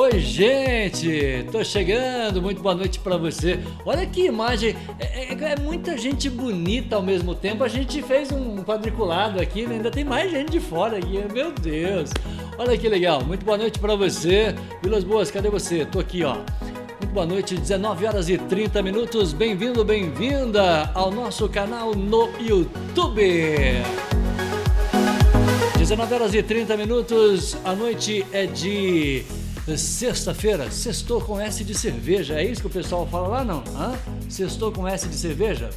Oi, gente! Tô chegando, muito boa noite para você. Olha que imagem, é, é, é, muita gente bonita ao mesmo tempo. A gente fez um quadriculado aqui, né? ainda tem mais gente de fora aqui, meu Deus! Olha que legal, muito boa noite para você. Vilas Boas, cadê você? Tô aqui, ó. Muito boa noite, 19 horas e 30 minutos. Bem-vindo, bem-vinda ao nosso canal no YouTube. 19 horas e 30 minutos, a noite é de sexta-feira, sextou com S de cerveja. É isso que o pessoal fala lá, não? Hã? Sextou com S de cerveja?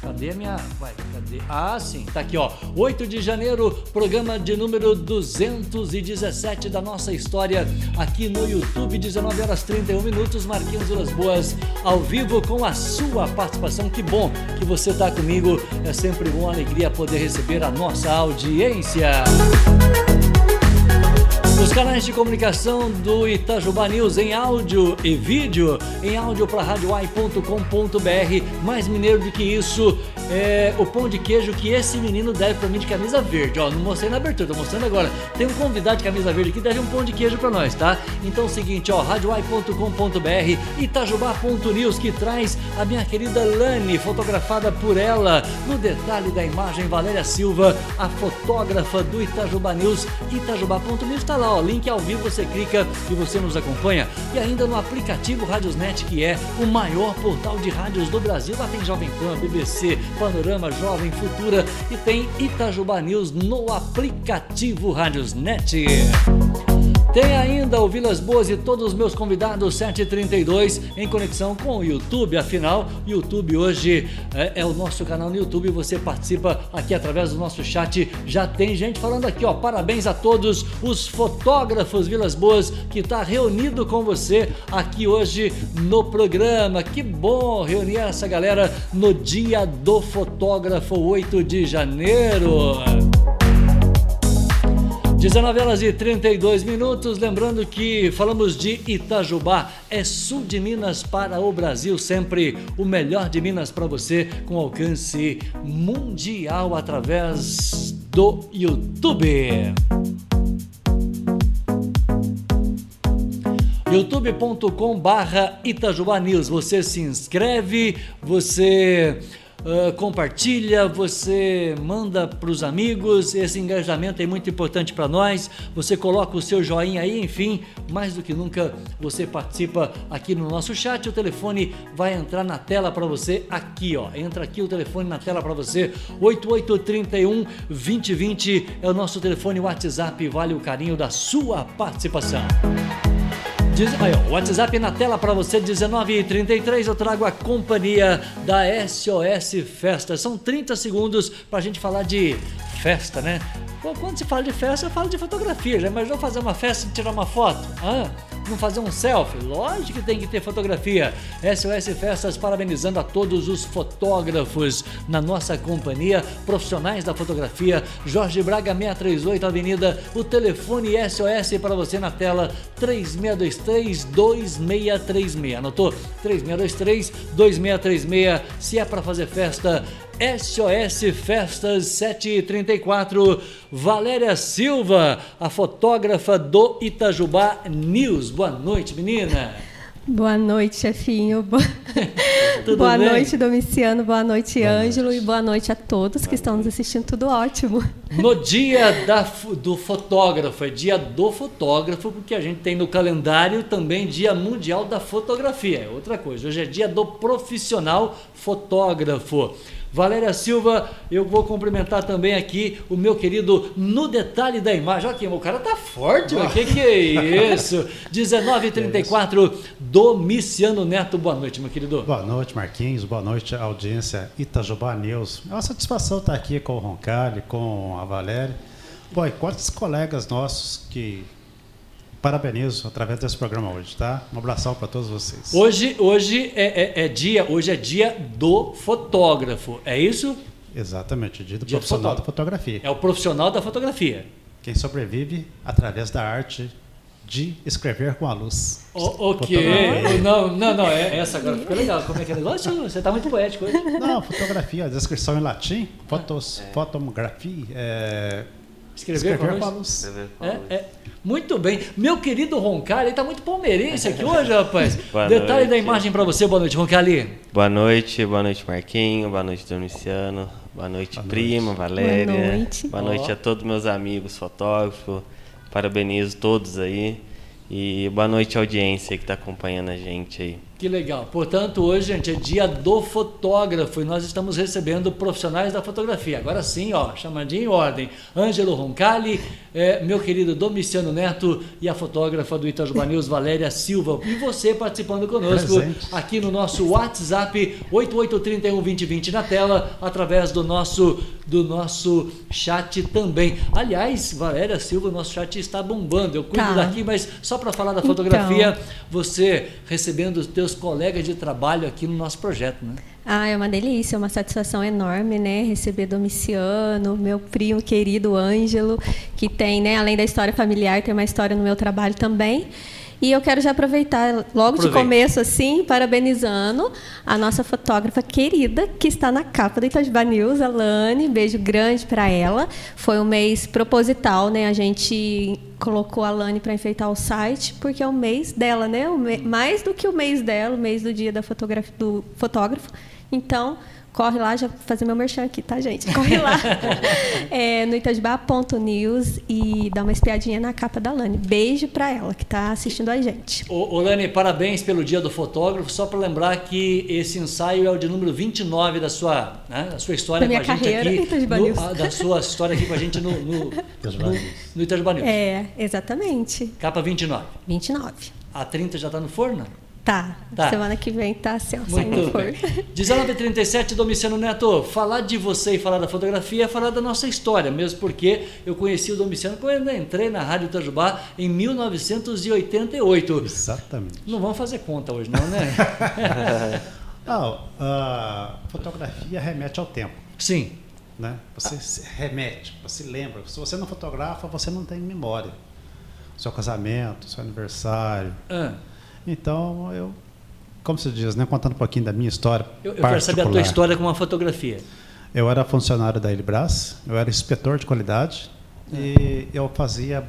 Cadê a minha. Vai, cadê? Ah, sim, tá aqui, ó. 8 de janeiro, programa de número 217 da nossa história, aqui no YouTube, 19 horas 31 minutos, Marquinhos Vilas Boas, ao vivo com a sua participação. Que bom que você tá comigo. É sempre uma alegria poder receber a nossa audiência. Os canais de comunicação do Itajubá News em áudio e vídeo, em áudio para radioai.com.br. Mais mineiro do que isso, é o pão de queijo que esse menino deve para mim de camisa verde. Ó, não mostrei na abertura, tô mostrando agora. Tem um convidado de camisa verde aqui, deve um pão de queijo para nós, tá? Então é o seguinte, ó, radioai.com.br, itajubá.news que traz a minha querida Lani, fotografada por ela. No detalhe da imagem, Valéria Silva, a fotógrafa do Itajubá News, itajubá.news tá lá lá, ó, link ao vivo, você clica e você nos acompanha. E ainda no aplicativo Radiosnet, que é o maior portal de rádios do Brasil. Lá tem Jovem Pan, BBC, Panorama, Jovem, Futura e tem Itajubá News no aplicativo Radiosnet. Tem ainda o Vilas Boas e todos os meus convidados 732 em conexão com o YouTube. Afinal, YouTube hoje é, é, o nosso canal no YouTube. Você participa aqui através do nosso chat. Já tem gente falando aqui, ó. Parabéns a todos os fotógrafos Vilas Boas que está reunido com você aqui hoje no programa. Que bom reunir essa galera no Dia do Fotógrafo 8 de janeiro. 19 horas e 32 minutos. Lembrando que falamos de Itajubá, é sul de Minas para o Brasil, sempre o melhor de Minas para você, com alcance mundial através do YouTube. youtube.com barra Itajubá News. Você se inscreve, você uh, compartilha, você manda para os amigos. Esse engajamento é muito importante para nós. Você coloca o seu joinha aí, enfim, mais do que nunca você participa aqui no nosso chat. O telefone vai entrar na tela para você aqui, ó. Entra aqui o telefone na tela para você. 8831 2020 é o nosso telefone WhatsApp. Vale o carinho da sua participação. Diz, WhatsApp na tela para você, 19h33. Eu trago a companhia da SOS Festa. São 30 segundos para a gente falar de festa, né? Quando se fala de festa, eu falo de fotografia. Já imaginou fazer uma festa e tirar uma foto? Ah, não fazer um selfie? Lógico que tem que ter fotografia. SOS Festas parabenizando a todos os fotógrafos na nossa companhia, profissionais da fotografia. Jorge Braga 638 Avenida, o telefone SOS para você na tela 3623 2636. Anotou? 3623 2636. Se é para fazer festa, SOS Festas 734, Valéria Silva, a fotógrafa do Itajubá News. Boa noite, menina. Boa noite, chefinho. boa bem? noite, Domiciano. Boa noite, boa Ângelo. Noite. E boa noite a todos boa que estão nos assistindo. Tudo ótimo. No dia da, do fotógrafo, é dia do fotógrafo, porque a gente tem no calendário também Dia Mundial da Fotografia. É outra coisa. Hoje é dia do profissional fotógrafo. Valéria Silva, eu vou cumprimentar também aqui o meu querido No Detalhe da Imagem. Olha aqui, o cara tá forte, o que, que é isso? 19h34, Domiciano Neto, boa noite, meu querido. Boa noite, Marquinhos, boa noite, audiência Itajubá News. É uma satisfação estar aqui com o Roncalli, com a Valéria. Bom, e quantos colegas nossos que parabenizo através desse programa hoje, tá? Um abração para todos vocês. Hoje, hoje é, é, é, dia, hoje é dia do fotógrafo, é isso? Exatamente, dia do dia profissional da fotografia. É o profissional da fotografia. Quem sobrevive através da arte de escrever com a luz. O, ok. Não, não, não, é, essa agora fica legal. Como é que é o negócio? Você está muito poético hoje. Não, fotografia, a descrição em latim, fotos, é. fotografia, é, Escrever, Escrever com a luz. Escrever com a luz. É, é. Muito bem. Meu querido Roncalli, ele está muito palmeirense aqui hoje, rapaz. Detalhe noite. da imagem para você. Boa noite, Roncalli. Boa noite, boa noite, Marquinho. Boa noite, Domiciano. Boa noite, boa prima, noite. Valéria. Boa noite. Boa noite oh. a todos meus amigos fotógrafos. Parabenizo todos aí. E boa noite, audiência que está acompanhando a gente aí. Que legal. Portanto, hoje, gente, é dia do fotógrafo e nós estamos recebendo profissionais da fotografia. Agora sim, ó, chamadinha em ordem. Ângelo Roncalli, é, meu querido Domiciano Neto e a fotógrafa do Itajubá News, Valéria Silva. E você participando conosco Presente. aqui no nosso WhatsApp 88312020 na tela, através do nosso, do nosso chat também. Aliás, Valéria Silva, nosso chat está bombando. Eu cuido tá. daqui, mas só para falar da fotografia, então. você recebendo os teus seus colegas de trabalho aqui no nosso projeto, né? Ah, é uma delícia, é uma satisfação enorme, né? Receber Domiciano, meu primo querido Ângelo, que tem, né, além da história familiar, tem uma história no meu trabalho também. E eu quero já aproveitar logo Aproveita. de começo assim, parabenizando a nossa fotógrafa querida que está na capa do Itajubá News, a Lani, beijo grande para ela. Foi um mês proposital, né? A gente colocou a Lani para enfeitar o site, porque é o mês dela, né? Me... mais do que o mês dela, o mês do dia da fotografia do fotógrafo. Então, corre lá, já fazer meu merchan aqui, tá, gente? Corre lá é, no itajubá.news e dá uma espiadinha na capa da Lani. Beijo para ela que está assistindo a gente. Ô, ô, Lani, parabéns pelo Dia do Fotógrafo. Só para lembrar que esse ensaio é o de número 29 da sua, né, da sua história da com a gente aqui. No, a, da sua história aqui com a gente no, no, no, no Itajubá News. É, exatamente. Capa 29. 29. A 30 já está no forno? Tá. tá. Semana que vem tá assim, ó, saindo for. 1937, Domiciano Neto, falar de você e falar da fotografia é falar da nossa história, mesmo porque eu conheci o Domiciano quando eu entrei na Rádio Itajubá em 1988. Exatamente. Não vamos fazer conta hoje, não, né? não, a fotografia remete ao tempo. Sim. Né? Você ah. remete, você lembra. Se você não fotografa, você não tem memória. Seu casamento, seu aniversário. Ah então, eu, como se diz, né, contando um pouquinho da minha história. Eu, eu quero saber a tua história com uma fotografia. Eu era funcionário da Elibras, eu era inspetor de qualidade é. e eu fazia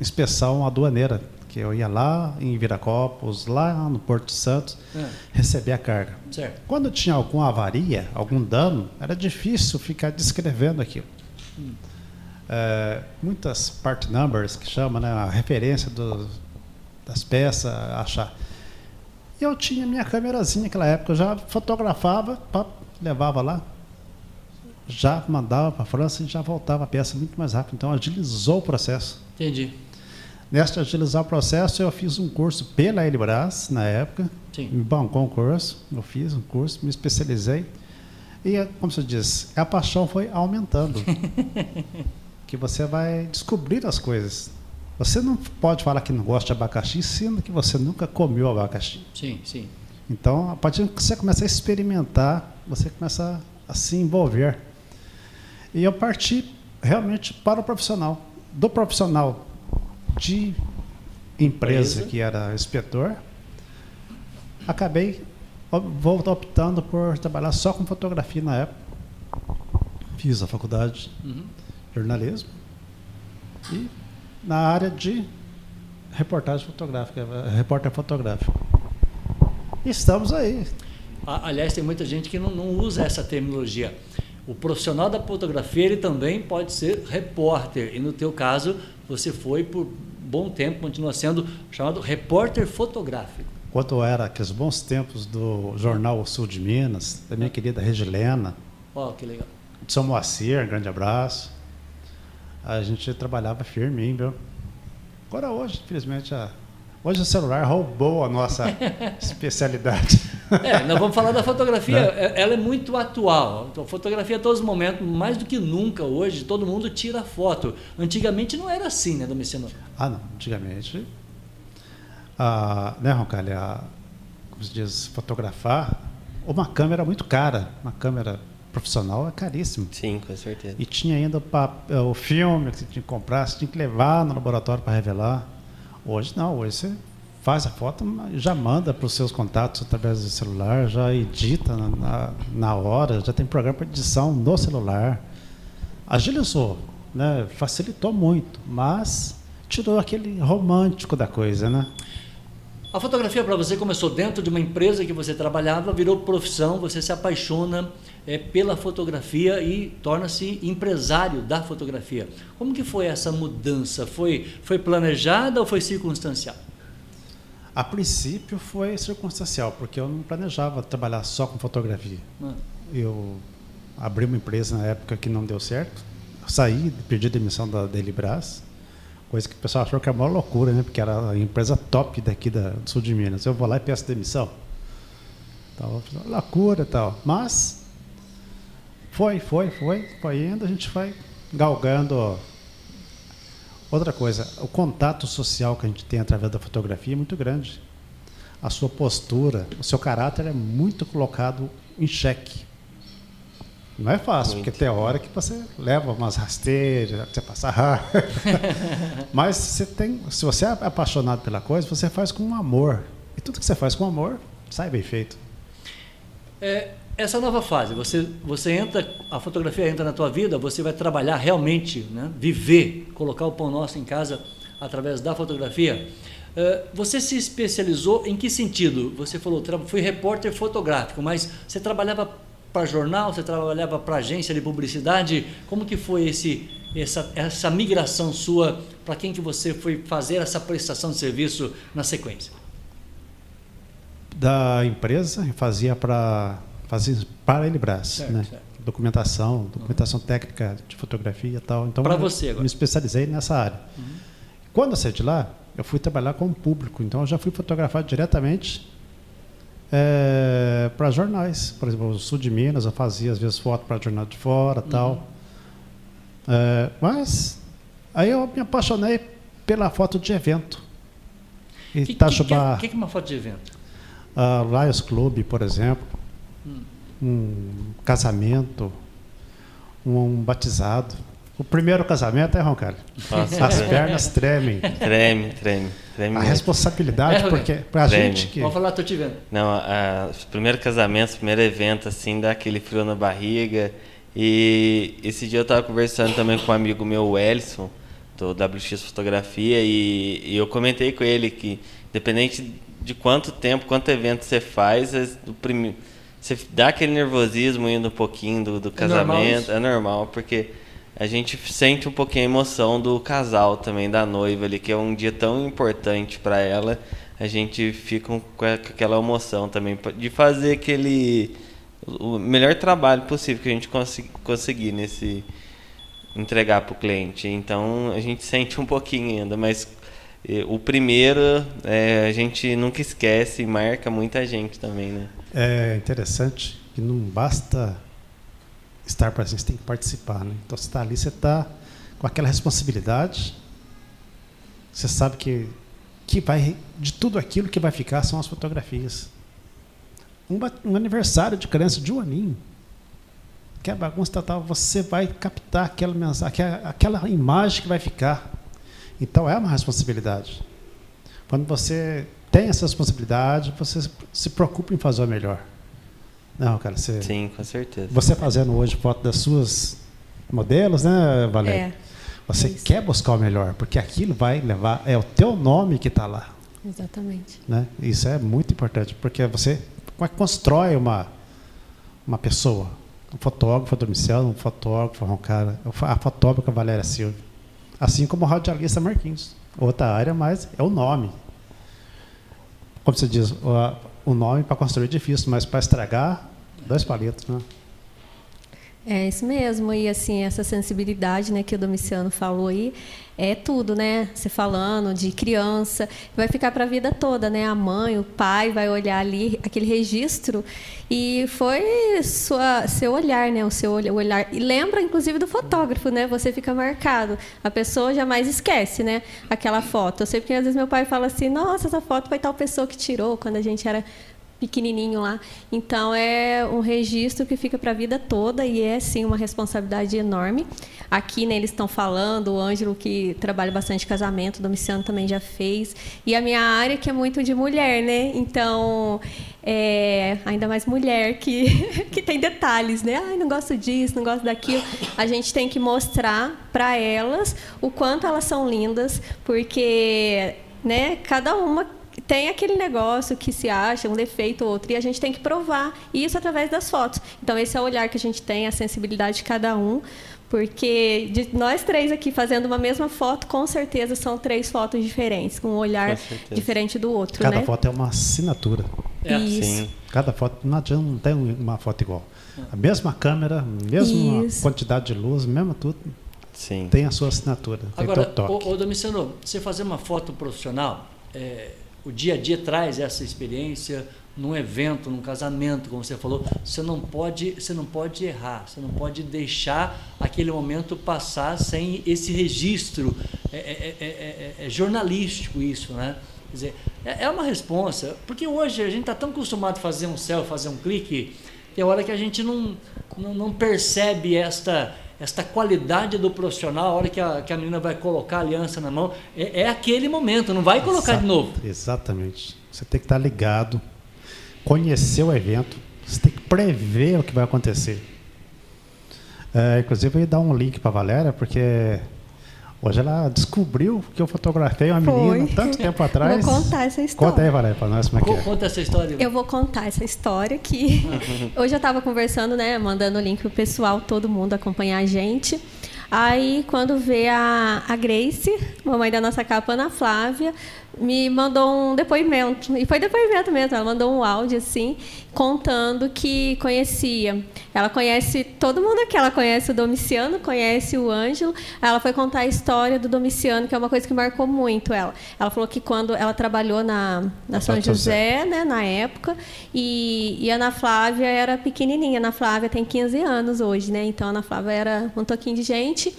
inspeção aduaneira, que eu ia lá em Viracopos, lá no Porto Santos, é. receber a carga. Certo. Quando tinha alguma avaria, algum dano, era difícil ficar descrevendo aquilo. Hum. É, muitas part numbers que chama, né, a referência do, das peças, achar. Eu tinha minha câmerazinha naquela época, eu já fotografava, pá, levava lá, já mandava para a França e já voltava a peça muito mais rápido. Então agilizou o processo. Entendi. Nesta agilizar o processo, eu fiz um curso pela Elibras na época. Sim. Me bancou um curso, eu fiz um curso, me especializei. E, como você diz, a paixão foi aumentando. que você vai descobrir as coisas. Você não pode falar que não gosta de abacaxi, sendo que você nunca comeu abacaxi. Sim, sim. Então, a partir que você começa a experimentar, você começa a se envolver. E eu parti realmente para o profissional. Do profissional de empresa, que era inspetor, acabei optando por trabalhar só com fotografia na época. Fiz a faculdade de uhum. jornalismo e na área de reportagem fotográfica, repórter fotográfico. Estamos aí. Aliás, tem muita gente que não, não usa essa terminologia. O profissional da fotografia ele também pode ser repórter. E no teu caso, você foi por bom tempo, continua sendo chamado repórter fotográfico. Quanto era aqueles bons tempos do jornal Sul de Minas, da minha querida Regilena. Ó, oh, que legal. De São Moacir, grande abraço a gente trabalhava firme, hein, viu? Agora hoje, infelizmente, a, hoje o celular roubou a nossa especialidade. É, nós vamos falar da fotografia, né? É, ela é muito atual. A fotografia a todos os momentos, mais do que nunca hoje, todo mundo tira foto. Antigamente não era assim, né, Domiciano? Ah, não. Antigamente, ah, né, Roncalho, como se diz, fotografar, uma câmera muito cara, uma câmera profissional é caríssimo. Sim, com certeza. E tinha ainda o, o filme que você tinha que comprar, você tinha que levar no laboratório para revelar. Hoje não, hoje você faz a foto, já manda para os seus contatos através do celular, já edita na, na, na hora, já tem programa para edição no celular. Agilizou, né? facilitou muito, mas tirou aquele romântico da coisa, né? A fotografia para você começou dentro de uma empresa que você trabalhava, virou profissão, você se apaixona é, pela fotografia e torna-se empresário da fotografia. Como que foi essa mudança? Foi, foi planejada ou foi circunstancial? A princípio foi circunstancial, porque eu não planejava trabalhar só com fotografia. Ah. Eu abri uma empresa na época que não deu certo, saí, pedi demissão da Delibras, coisa que o pessoal achou que era uma loucura, né? Porque era a empresa top daqui da, do sul de Minas. Eu vou lá e peço demissão. Então, loucura tal. Mas foi, foi, foi, foi indo, a gente vai galgando Outra coisa, o contato social que a gente tem através da fotografia é muito grande. A sua postura, o seu caráter é muito colocado em xeque. Não é fácil, muito. porque tem hora que você leva umas rasteiras, você passa raiva. Mas você tem, se você é apaixonado pela coisa, você faz com amor. E tudo que você faz com amor, sai bem feito. É, essa nova fase, você, você entra, a fotografia entra na tua vida, você vai trabalhar realmente, né? viver, colocar o pão nosso em casa através da fotografia. Uh, você se especializou em que sentido? Você falou, fui repórter fotográfico, mas você trabalhava para jornal, você trabalhava para agência de publicidade? Como que foi esse, essa, essa migração sua para quem que você foi fazer essa prestação de serviço na sequência? Da empresa, fazia para fazia para ele certo, né? Certo. Documentação, documentação uhum. técnica de fotografia e tal. Então, para você agora. me especializei nessa área. Uhum. Quando eu saí de lá, eu fui trabalhar com o público. Então, eu já fui fotografado diretamente é, para jornais. Por exemplo, no sul de Minas, eu fazia às vezes foto para jornal de fora uhum. tal. É, mas aí eu me apaixonei pela foto de evento. O que, que, que, é, que, é uma foto de evento? Uh, Lions Club, por exemplo um casamento, um batizado. O primeiro casamento é, Roncalho? As pernas tremem. Treme, treme. treme a responsabilidade, é, porque pra treme. gente que... Vamos falar, tô te vendo. Não, a, os primeiros casamentos, primeiro evento, assim, dá aquele frio na barriga. E esse dia eu estava conversando também com um amigo meu, o Ellison, do WX Fotografia, e, e eu comentei com ele que, independente de quanto tempo, quanto evento você faz, é o primeiro você dá aquele nervosismo indo um pouquinho do, do casamento, é normal, é normal, porque a gente sente um pouquinho a emoção do casal também, da noiva ali, que é um dia tão importante para ela, a gente fica com aquela emoção também de fazer aquele o melhor trabalho possível que a gente conseguir nesse entregar para o cliente. Então a gente sente um pouquinho ainda, mas eh, o primeiro é, a gente nunca esquece e marca muita gente também, né? É interessante que não basta estar presente, você tem que participar. Né? Então, você está ali, você está com aquela responsabilidade. Você sabe que, que vai, de tudo aquilo que vai ficar são as fotografias. Um, um aniversário de criança de um aninho, que é bagunça total, você vai captar aquela mensagem, aquela, aquela imagem que vai ficar. Então, é uma responsabilidade. Quando você tem essa responsabilidade, você se preocupa em fazer o melhor. Não, cara, você. Sim, com certeza. Você fazendo hoje foto das suas modelos, né, Valéria? É. Você Isso. quer buscar o melhor, porque aquilo vai levar. É o teu nome que está lá. Exatamente. Né? Isso é muito importante, porque você constrói uma, uma pessoa. Um fotógrafo Domiciano, um fotógrafo um cara, a fotógrafa Valéria Silva. Assim como o radialista Marquinhos. Outra área, mas é o nome como você diz, o nome para construir é difícil, mas para estragar, dois palitos, né? É isso mesmo, e assim, essa sensibilidade né, que o Domiciano falou aí, é tudo, né? Você falando de criança, vai ficar para a vida toda, né? A mãe, o pai vai olhar ali aquele registro e foi sua, seu olhar, né? O seu olhar e lembra inclusive do fotógrafo, né? Você fica marcado. A pessoa jamais esquece, né? Aquela foto. Eu sei porque às vezes meu pai fala assim: "Nossa, essa foto foi tal pessoa que tirou quando a gente era pequenininho lá. Então é um registro que fica para a vida toda e é sim uma responsabilidade enorme. Aqui né, eles estão falando, o Ângelo que trabalha bastante casamento, o Domiciano também já fez. E a minha área que é muito de mulher, né? Então, é, ainda mais mulher que, que tem detalhes, né? Ai, não gosto disso, não gosto daquilo. A gente tem que mostrar para elas o quanto elas são lindas, porque né, cada uma tem aquele negócio que se acha um defeito ou outro e a gente tem que provar isso através das fotos. Então esse é o olhar que a gente tem, a sensibilidade de cada um, porque de nós três aqui fazendo uma mesma foto, com certeza são três fotos diferentes, com um olhar diferente do outro, Cada né? foto é uma assinatura. É. Isso. Sim. Cada foto não adianta, não tem uma foto igual. A mesma câmera, mesma Isso. quantidade de luz, mesmo tudo. Sim. Tem a sua assinatura. Agora, o, o Domiciano, você fazer uma foto profissional, é, o dia a dia traz essa experiência num evento, num casamento, como você falou, você não pode, você não pode errar, você não pode deixar aquele momento passar sem esse registro. É, é, é, é jornalístico isso, né? Quer dizer, é, uma responsa, porque hoje a gente está tão acostumado a fazer um selfie, fazer um clique, que é hora que a gente não, não, não percebe esta esta qualidade do profissional, a hora que a, que a menina vai colocar a aliança na mão, é, é aquele momento, não vai colocar Exato, de novo. Exatamente. Você tem que estar ligado, conhecer o evento, você tem que prever o que vai acontecer. É, inclusive, eu ia dar um link para a Valéria, porque Hoje ela descobriu que eu fotografei uma Foi. menina tanto tempo atrás. Vou contar essa história. Conta aí, Valéria, para nós como é que é. Conta essa história. Eu vou contar essa história que hoje eu estava conversando, né, mandando o link pro pessoal, todo mundo acompanhar a gente. Aí, quando vê a, a Grace, mamãe da nossa capa, Ana Flávia, me mandou um depoimento. E foi depoimento mesmo. Ela mandou um áudio, assim, contando que conhecia. Ela conhece todo mundo aqui. Ela conhece o Domiciano, conhece o Ângelo. Ela foi contar a história do Domiciano, que é uma coisa que marcou muito ela. Ela falou que quando ela trabalhou na, na São José, né, na época, e, e a Ana Flávia era pequenininha. A Ana Flávia tem 15 anos hoje, né? Então a Ana Flávia era um toquinho de gente.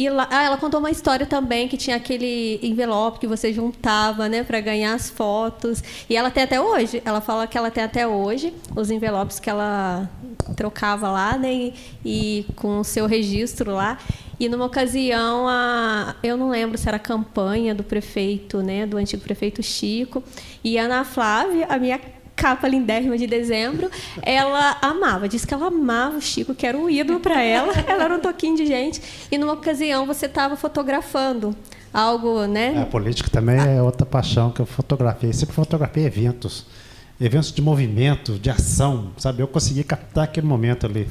E lá, ah, ela contou uma história também que tinha aquele envelope que você juntava, né, para ganhar as fotos. E ela tem até hoje. Ela fala que ela tem até hoje os envelopes que ela trocava lá, né, e, e com o seu registro lá. E numa ocasião, a, eu não lembro se era a campanha do prefeito, né, do antigo prefeito Chico, e a Ana Flávia, a minha capa lindérrima de dezembro, ela amava, disse que ela amava o Chico, que era um ídolo para ela, ela era um toquinho de gente. E numa ocasião você estava fotografando algo, né? A política também é outra paixão que eu fotografei. Sempre fotografei eventos, eventos de movimento, de ação, sabe? Eu consegui captar aquele momento ali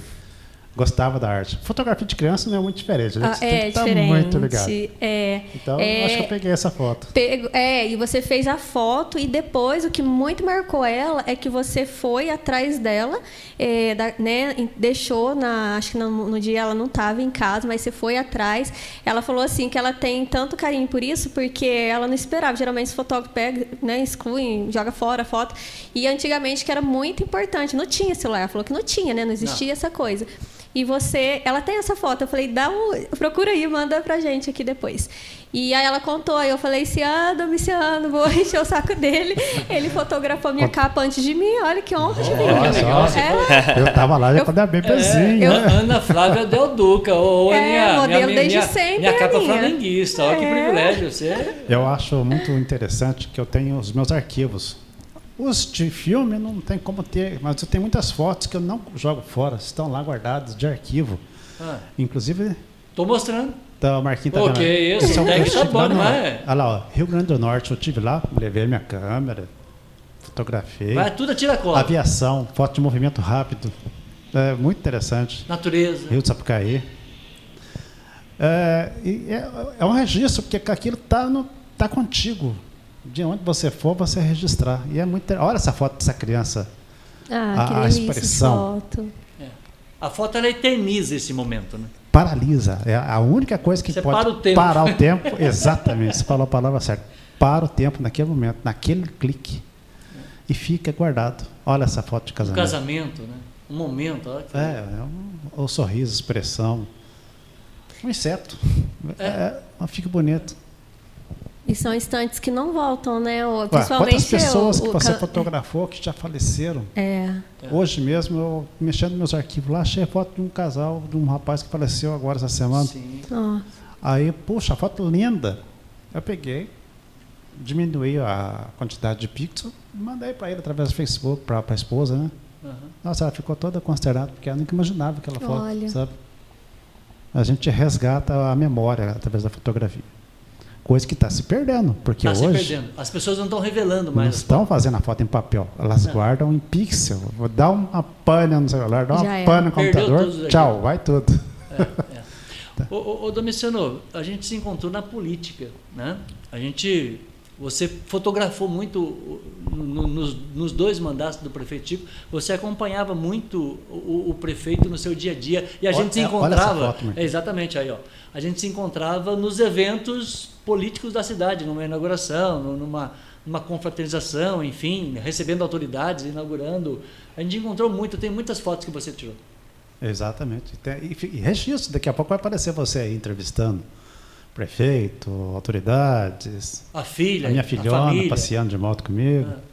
gostava da arte. Fotografia de criança não é muito diferente, né? Você ah, é tem que diferente. muito ligado. É, então, é, acho que eu peguei essa foto. Pego, é, e você fez a foto e depois o que muito marcou ela é que você foi atrás dela, é, da, né, deixou na, acho que no, no dia ela não estava em casa, mas você foi atrás. Ela falou assim que ela tem tanto carinho por isso porque ela não esperava. Geralmente os fotógrafos pega, né, excluem, joga fora a foto. E antigamente que era muito importante, não tinha celular. Ela falou que não tinha, né, não existia não. essa coisa. E você, ela tem essa foto. Eu falei, dá um, procura aí, manda pra gente aqui depois. E aí ela contou, aí eu falei assim, ah, Domiciano, vou encher o saco dele. Ele fotografou minha capa antes de mim, olha que honra de mim. É. Eu tava lá já pra dar bem pezinho. É, né? Ana Flávia Del Duca, ou é, Aninha, modelo minha, desde minha, sempre. Minha capa minha. flamenguista, olha é. que privilégio. Você... Eu acho muito interessante que eu tenho os meus arquivos os de filme não tem como ter, mas eu tenho muitas fotos que eu não jogo fora, estão lá guardadas de arquivo. Ah. Inclusive. Estou mostrando. Então, o Marquinhos tá Ok, isso, é um, tá bom, não é? Olha lá, ó, Rio Grande do Norte, eu tive lá, levei minha câmera, fotografei. Vai tudo tira cola. Aviação, foto de movimento rápido. É muito interessante. Natureza. Rio de Sapucaí. É, é, é um registro, porque aquilo está tá contigo de onde você for, você registrar. E é muito. Olha essa foto dessa criança. Ah, a, a expressão. Foto. É. A foto ela eterniza esse momento, né? Paralisa. É a única coisa que você pode para o parar o tempo. Exatamente. Você falou a palavra certa. Para o tempo naquele momento, naquele clique. E fica guardado. Olha essa foto de casamento. Um casamento, né? Um momento. Olha que... É, é um, o sorriso, expressão. Um inseto. É. é fica bonito. E são instantes que não voltam, né? Principalmente Quantas pessoas eu, que você fotografou que já faleceram? É. Hoje mesmo, eu mexendo nos meus arquivos lá, achei a foto de um casal, de um rapaz que faleceu agora essa semana. Sim. Oh. Aí, puxa, foto linda. Eu peguei, diminuí a quantidade de pixels e mandei para ele através do Facebook, para a esposa, né? Uhum. Nossa, ela ficou toda consternada, porque ela nunca imaginava aquela foto, Olha. sabe? A gente resgata a memória através da fotografia coisa que está se perdendo. Porque tá hoje. Se perdendo. As pessoas não estão revelando mais. Não estão fazendo a foto em papel. Elas não. guardam em pixel. Vou dar uma pane no celular, dar uma pane no computador. Tchau, vai tudo. É, é. tá. ô, ô, Domiciano, a gente se encontrou na política. Né? A gente. Você fotografou muito no, nos, nos, dois mandatos do prefeito Chico, você acompanhava muito o, o, prefeito no seu dia a dia e a olha, gente se encontrava. Foto, é, exatamente aí, ó. A gente se encontrava nos eventos políticos da cidade, numa inauguração, numa, numa confraternização, enfim, recebendo autoridades, inaugurando. A gente encontrou muito, tem muitas fotos que você tirou. Exatamente. E, e registro, daqui a pouco vai aparecer você aí entrevistando prefeito, autoridades. A filha, a minha filhona a passeando de moto comigo. É.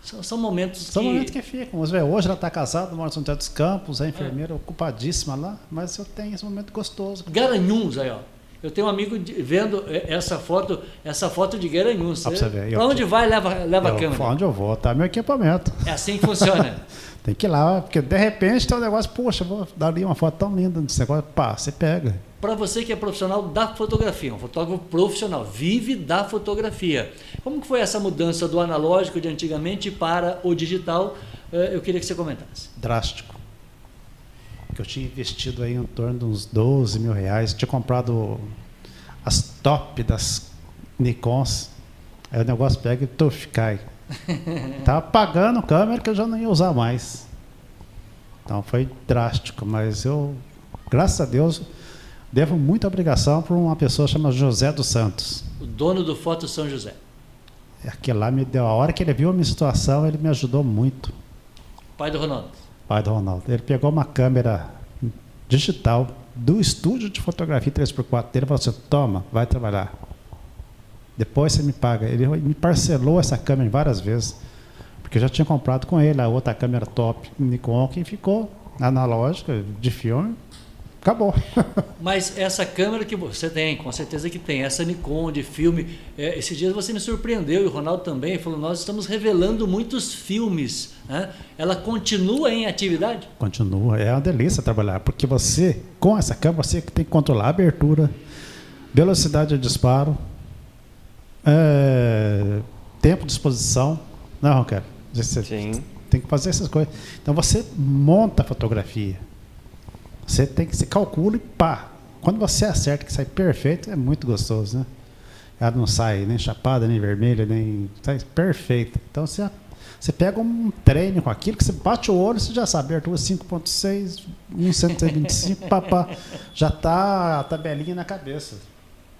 São, são, momentos são que... momentos que ficam. Hoje ela está casada, mora no São José dos Campos, a enfermeira é. ocupadíssima lá, mas eu tenho esse momento gostoso. Garanhuns aí, ó. Eu tenho um amigo de, vendo essa foto, essa foto de Guaranhuns. Para onde vai, leva, leva eu, a câmera. Onde eu vou, tá meu equipamento. É assim que funciona. tem que ir lá, porque de repente tem um negócio, poxa, vou dar ali uma foto tão linda desse negócio, pá, você pega. Para você que é profissional da fotografia, um fotógrafo profissional, vive da fotografia. Como que foi essa mudança do analógico de antigamente para o digital? Eh, eu queria que você comentasse. Drástico que eu tinha investido aí em torno de uns 12 mil reais. tinha comprado as top das Nikons. Aí o negócio pega e tuf, cai. Tava pagando câmera que eu já não ia usar mais. Então foi drástico, mas eu, graças a Deus, devo muita obrigação para uma pessoa chamada José dos Santos. O dono do Foto São José. Aquele lá me deu. A hora que ele viu a minha situação, ele me ajudou muito. Pai do Ronaldo pai do Ronaldo. Ele pegou uma câmera digital do estúdio de fotografia 3x4 dele e falou assim: toma, vai trabalhar. Depois você me paga. Ele me parcelou essa câmera várias vezes. Porque eu já tinha comprado com ele a outra câmera top Nikon que ficou analógica de filme acabou. Mas essa câmera que você tem, com certeza que tem, essa Nikon de filme, é, esses dias você me surpreendeu e o Ronaldo também, falou, nós estamos revelando muitos filmes. Né? Ela continua em atividade? Continua, é uma delícia trabalhar, porque você, com essa câmera, você tem que controlar a abertura, velocidade de disparo, é, tempo de exposição, não, né, Ronquero? Você Sim. tem que fazer essas coisas. Então você monta a fotografia. Você tem que se calcula e pá. Quando você acerta que sai perfeito, é muito gostoso, né? Ela não sai nem chapada, nem vermelha, nem. Sai perfeito. Então você, você pega um treino com aquilo que você bate o olho, você já sabe, abertura 5.6, 125, papá. Já está a tabelinha na cabeça.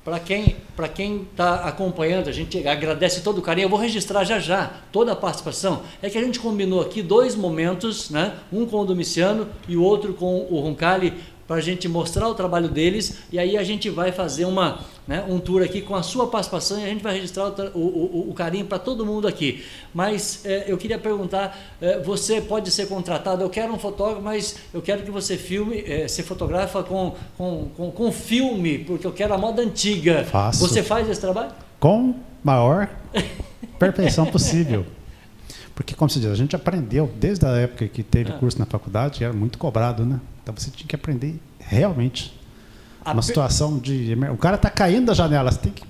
Para quem para quem está acompanhando, a gente agradece todo o carinho. Eu vou registrar já já toda a participação. É que a gente combinou aqui dois momentos, né? Um com o Domiciano e o outro com o Roncalli para a gente mostrar o trabalho deles e aí a gente vai fazer uma, né, um tour aqui com a sua participação e a gente vai registrar o, o, o carinho para todo mundo aqui. Mas é, eu queria perguntar, é, você pode ser contratado, eu quero um fotógrafo, mas eu quero que você filme, é, se fotografa com, com, com, com, filme, porque eu quero a moda antiga. Faço. Você faz esse trabalho? Com maior perfeição possível. Porque, como se diz, a gente aprendeu desde a época que teve ah. curso na faculdade, era muito cobrado, né? Então você tinha que aprender realmente. A uma situação de. O cara está caindo da janela, você tem que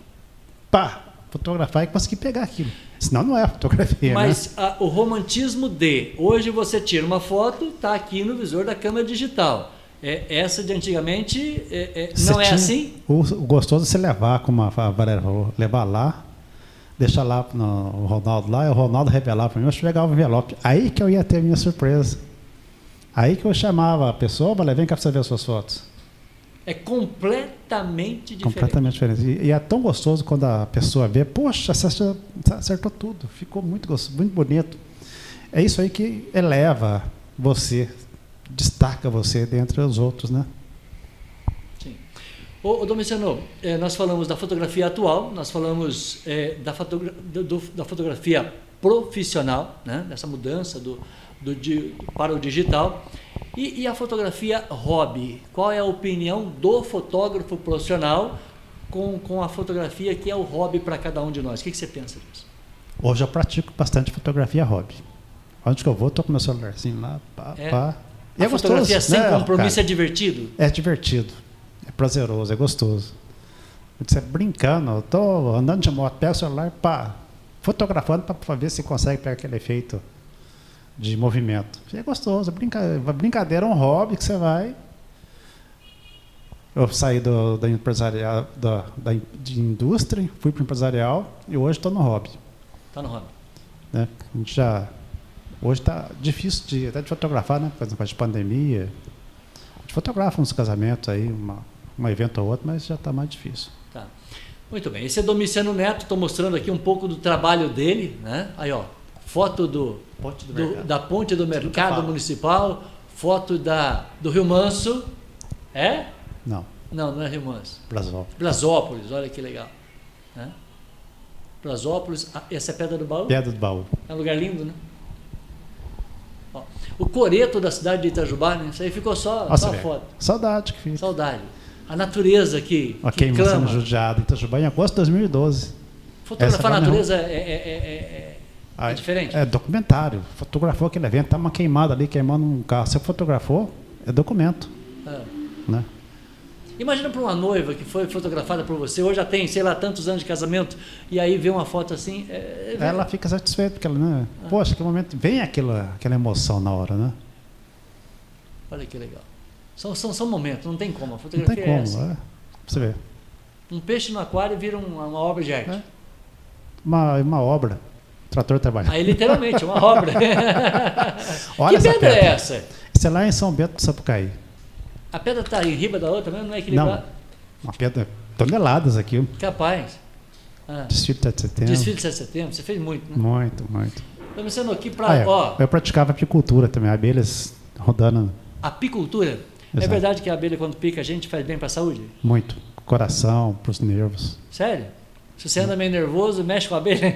pá, fotografar e conseguir pegar aquilo. Senão não é fotografia. Né? Mas né? a, o romantismo de hoje você tira uma foto, está aqui no visor da câmera digital. É, essa de antigamente é, é, não é assim? O, o, gostoso é você levar, como a Valéria falou, levar lá, deixar lá no o Ronaldo lá, e o Ronaldo revelar para mim, eu pegava o envelope. Aí que eu ia ter a minha surpresa. Aí que eu chamava a pessoa, falei, vem cá para você ver as suas fotos. É completamente diferente. Completamente diferente. E, e, é tão gostoso quando a pessoa vê, poxa, você acertou tudo, ficou muito gostoso, muito bonito. É isso aí que eleva você, destaca você dentre os outros, né? Sim. Ô, ô Domiciano, eh, nós falamos da fotografia atual, nós falamos eh, da, fotogra do, da fotografia profissional, né? dessa mudança do, do, para o digital, e, e, a fotografia hobby. Qual é a opinião do fotógrafo profissional com, com a fotografia que é o hobby para cada um de nós? O que, que você pensa disso? Hoje eu pratico bastante fotografia hobby. Onde que eu vou, estou com meu celularzinho lá, pá, é. pá. E a é fotografia gostoso, sem né, compromisso cara? é divertido? É divertido, é prazeroso, é gostoso. Você brincando, eu tô andando de moto, pega o celular, pá, fotografando para ver se consegue pegar aquele efeito de movimento. É gostoso, brinca, brincadeira é um hobby que você vai. Eu saí do, da empresarial, da, da, de indústria, fui para o empresarial e hoje estou no hobby. Está no hobby. Né? A gente já Hoje está difícil de, até de fotografar, né? Por exemplo, de pandemia. A gente fotografa uns casamentos aí, uma, um evento ou outro, mas já está mais difícil. Tá. Muito bem. Esse é Domiciano Neto, estou mostrando aqui um pouco do trabalho dele, né? Aí, ó, foto do, ponte do, do da ponte do mercado municipal, foto da, do Rio Manso. É? Não. Não, não é Rio Manso. Blasópolis. Blasópolis, olha que legal. Né? Blasópolis, ah, essa é Pedra do Baú? Pedra do Baú. É um lugar lindo, né? O coreto da cidade de Itajubá, né? Isso aí ficou só, Nossa, só foto. Saudade que fica. Saudade. A natureza que, ok, que clama. judiado Itajubá em agosto de 2012. Fotografar a natureza é, é, é, é, é diferente? É documentário. Fotografou aquele evento, tá uma queimada ali, queimando um carro. Você fotografou, é documento. É. Né? Imagina para uma noiva que foi fotografada por você, hoje já tem, sei lá, tantos anos de casamento, e aí vê uma foto assim. É, é... Ela fica satisfeita, porque ela, né? Ah. Poxa, que momento. Vem aquela, aquela emoção na hora, né? Olha que legal. São, são, são momentos, não tem como. A fotografia não tem como, é assim. é. Você vê. Um peixe no aquário vira uma, uma obra de arte. É. Uma, uma obra. Trator trabalhando. Aí, literalmente, uma obra. Olha que pedra é essa? Isso é lá em São Bento do Sapucaí. A pedra está em riba da outra, não é equilibrada? Não, uma pedra, toneladas aqui. Capaz. Ah. Desfile de 7 de setembro. Desfile de 7 de setembro, você fez muito, né? Muito, muito. Estamos sendo aqui para. Ah, é. ó, eu praticava apicultura também, abelhas rodando. Apicultura? É Exato. É verdade que a abelha, quando pica a gente, faz bem para a saúde? Muito. Coração, para os nervos. Sério? Se você anda meio nervoso, mexe com a abelha.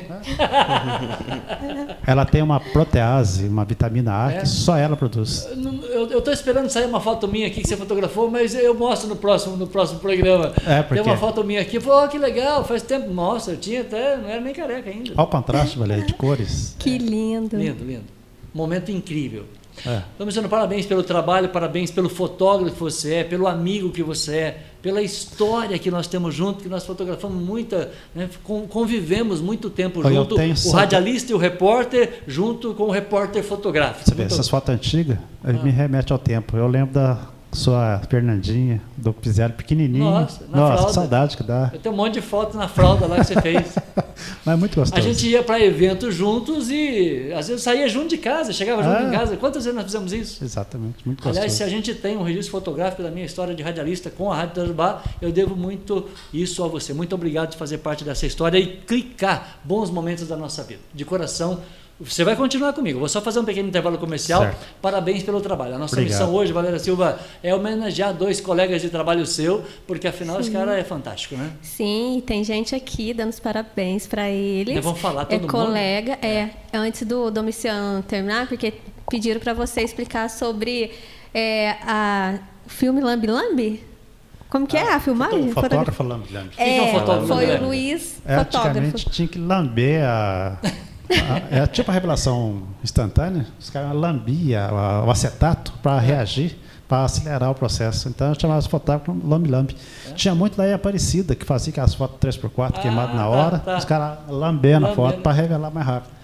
ela tem uma protease, uma vitamina A é. que só ela produz. Eu estou esperando sair uma foto minha aqui que você fotografou, mas eu mostro no próximo, no próximo programa. É, porque... Tem uma foto minha aqui. Falei, oh, que legal, faz tempo. Nossa, eu tinha até, não era nem careca ainda. Olha o contraste, Valéria, de cores. Que lindo. Lindo, lindo. Momento incrível. É. Estamos dando parabéns pelo trabalho, parabéns pelo fotógrafo que você é, pelo amigo que você é, pela história que nós temos junto, que nós fotografamos muita, né, convivemos muito tempo Eu junto, o radialista e o repórter, junto com o repórter fotográfico. Você vê, essas fotos antigas, ah. me remete ao tempo. Eu lembro da sua Fernandinha, do Piselli pequenininho. Nossa, na Nossa fralda. saudade que dá. Eu tenho um monte de fotos na fralda lá que você fez. Mas é muito gostoso. A gente ia para eventos juntos e às vezes saía junto de casa, chegava junto em casa. Quantas vezes nós fizemos isso? Exatamente, muito gostoso. Aliás, se a gente tem um registro fotográfico da minha história de radialista com a Rádio Tarubá, eu devo muito isso a você. Muito obrigado de fazer parte dessa história e clicar bons momentos da nossa vida. De coração, você vai continuar comigo. Vou só fazer um pequeno intervalo comercial. Certo. Parabéns pelo trabalho. A nossa Obrigado. missão hoje, Valéria Silva, é homenagear dois colegas de trabalho seu, porque afinal Sim. esse cara é fantástico, né? Sim, tem gente aqui dando os parabéns para eles. Então, vamos falar todo é mundo. colega, é. Antes do Domiciano terminar, porque pediram para você explicar sobre é, a o filme Lambi Lambi. Como que é ah, é a filmagem? Fotógrafo Lambi Lambi. É, é fotógrafo foi o Luiz, é, fotógrafo. tinha que lamber a é tipo a revelação instantânea, os caras lambiam o acetato para reagir, para acelerar o processo. Então eu chamava os fotógrafos lambi-lambi. É? Tinha muito daí Aparecida, que fazia as fotos 3x4 ah, queimadas na hora, tá, tá. os caras lambendo a foto para revelar mais rápido.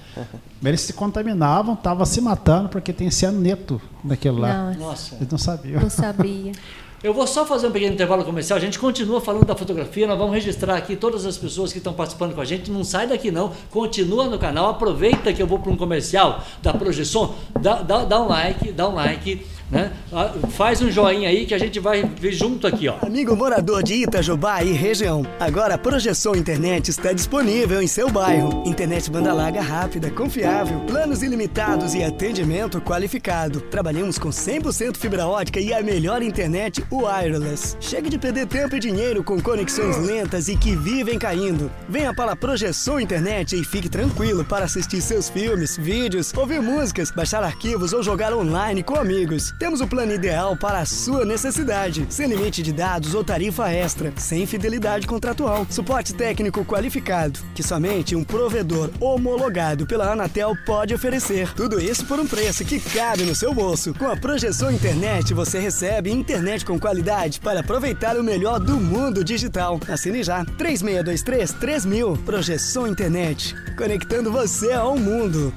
Eles se contaminavam, estavam se matando porque tem cianeto naquilo lá. Nossa. Eles não sabiam. Não sabia. Eu vou só fazer um pequeno intervalo comercial. A gente continua falando da fotografia. Nós vamos registrar aqui todas as pessoas que estão participando com a gente. Não sai daqui não. Continua no canal. Aproveita que eu vou para um comercial da Projeção. Dá, dá, dá um like, dá um like. Né? Ah, faz um joinha aí que a gente vai ver junto aqui, ó. Amigo morador de Itajubá e região, agora a Projeção Internet está disponível em seu bairro. Internet banda larga rápida, confiável, planos ilimitados e atendimento qualificado. Trabalhamos com 100% fibra ótica e a melhor internet wireless. Chegue de perder tempo e dinheiro com conexões lentas e que vivem caindo. Venha para a Projeção Internet e fique tranquilo para assistir seus filmes, vídeos, ouvir músicas, baixar arquivos ou jogar online com amigos. Temos o plano ideal para a sua necessidade, sem limite de dados ou tarifa extra, sem fidelidade contratual, suporte técnico qualificado, que somente um provedor homologado pela Anatel pode oferecer. Tudo isso por um preço que cabe no seu bolso. Com a projeção internet, você recebe internet com qualidade para aproveitar o melhor do mundo digital. Assine já 3623 3000 Projeção Internet, conectando você ao mundo.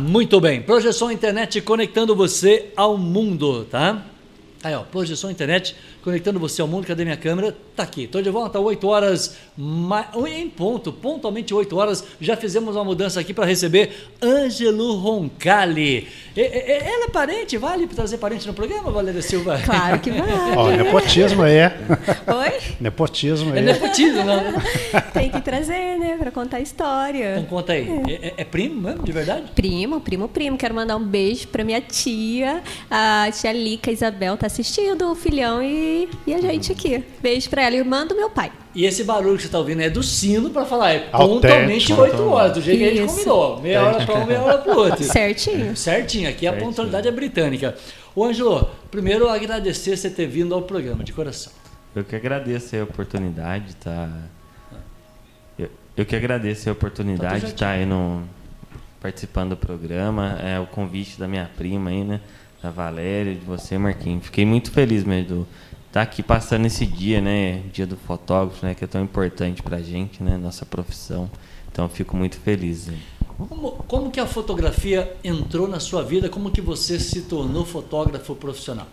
Muito bem. Projeção Internet conectando você ao mundo, tá? Aí, ó, projeção internet conectando você ao mundo. Cadê minha câmera? Tá aqui. Tô de volta, 8 horas, em ponto, pontualmente 8 horas. Já fizemos uma mudança aqui para receber Ângelo Roncalli. Ela é parente? Vale trazer parente no programa, Valéria Silva? Claro que vale. Ó, nepotismo aí. Oi? Nepotismo aí. É nepotismo, não? Né? Tem que trazer, né, para contar a história. Então conta aí. É, é, é primo mesmo, de verdade? Primo, primo, primo. Quero mandar um beijo para minha tia, a tia Lica Isabel, tá assistindo o filhão e, e a gente aqui. Beijo para ela, irmã do meu pai. E esse barulho que você está ouvindo é do sino para falar, é pontualmente 8 horas, do jeito que a gente combinou. Meia hora para um, meia hora para o outro. Certinho. Certinho, aqui a pontualidade é britânica. Ô Ângelo, primeiro agradecer você ter vindo ao programa, de coração. Eu que agradeço a oportunidade, tá? Eu, eu que agradeço a oportunidade tá de estar tá aí no, participando do programa. É o convite da minha prima aí, né? Da Valéria, de você, Marquinhos. Fiquei muito feliz mesmo de estar aqui passando esse dia, né? Dia do fotógrafo, né? Que é tão importante para a gente, né? Nossa profissão. Então, fico muito feliz. Né? Como, como que a fotografia entrou na sua vida? Como que você se tornou fotógrafo profissional?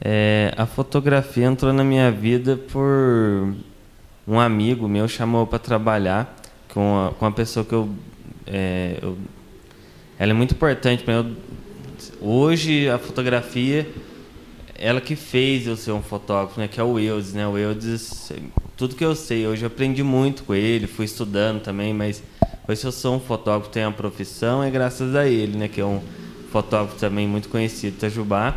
É, a fotografia entrou na minha vida por um amigo meu chamou para trabalhar com a, com a pessoa que eu, é, eu ela é muito importante para eu Hoje a fotografia, ela que fez eu ser um fotógrafo, né? Que é o Eudes, né? O Eudes, tudo que eu sei, hoje eu aprendi muito com ele, fui estudando também, mas hoje eu sou um fotógrafo, tenho a profissão, é graças a ele, né? Que é um fotógrafo também muito conhecido, Itajubá.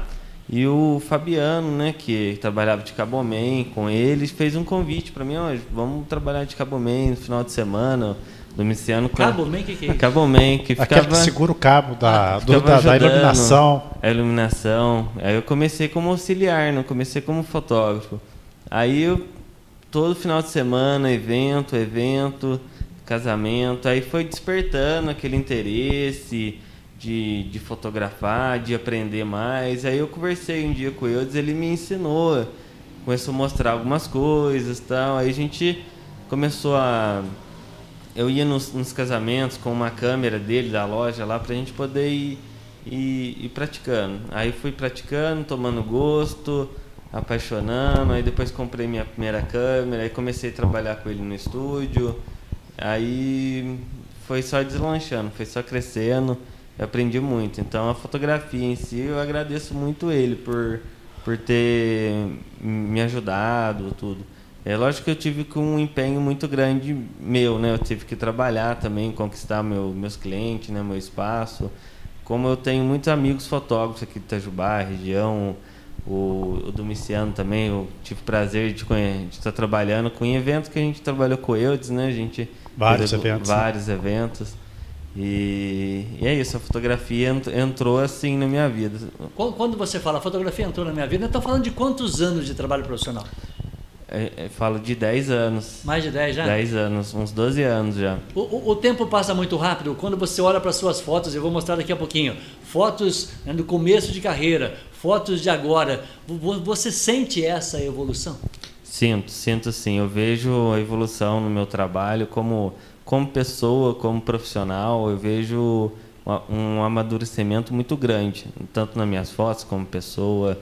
E o Fabiano, né, que trabalhava de Cabomen com ele, fez um convite para mim, ó, vamos trabalhar de Cabomen no final de semana Domiciano Cabo Man, que, que é isso? Cabo Man, que ficava... Aquele que segura o cabo da, do, da, da, iluminação. A iluminação. Aí eu comecei como auxiliar, não comecei como fotógrafo. Aí eu, todo final de semana, evento, evento, casamento. Aí foi despertando aquele interesse de, de fotografar, de aprender mais. Aí eu conversei um dia com o Eudes, ele me ensinou, começou a mostrar algumas coisas tal. Aí a gente começou a eu ia nos, nos, casamentos com uma câmera dele da loja lá para a gente poder ir, ir, ir, praticando. Aí fui praticando, tomando gosto, apaixonando. Aí depois comprei minha primeira câmera, aí comecei a trabalhar com ele no estúdio. Aí foi só deslanchando, foi só crescendo. Eu aprendi muito. Então a fotografia em si, eu agradeço muito ele por, por ter me ajudado, tudo. É lógico que eu tive com um empenho muito grande meu, né? Eu tive que trabalhar também, conquistar meu, meus clientes, né? Meu espaço. Como eu tenho muitos amigos fotógrafos aqui de Itajubá, região, o, o Domiciano também, eu tive prazer de, de estar trabalhando com eventos que a gente trabalhou com Eudes, né? A gente vários eventos. Né? Vários né? eventos. E, e, é isso, a fotografia entrou assim na minha vida. Quando você fala fotografia entrou na minha vida, está falando de quantos anos de trabalho profissional? É, é, falo de 10 anos. Mais de 10 já? 10 anos, uns 12 anos já. O, o, o tempo passa muito rápido. Quando você olha para suas fotos, eu vou mostrar daqui a pouquinho, fotos né, do começo de carreira, fotos de agora, você sente essa evolução? Sinto, sinto sim. Eu vejo a evolução no meu trabalho como, como pessoa, como profissional. Eu vejo um amadurecimento muito grande, tanto nas minhas fotos como pessoa.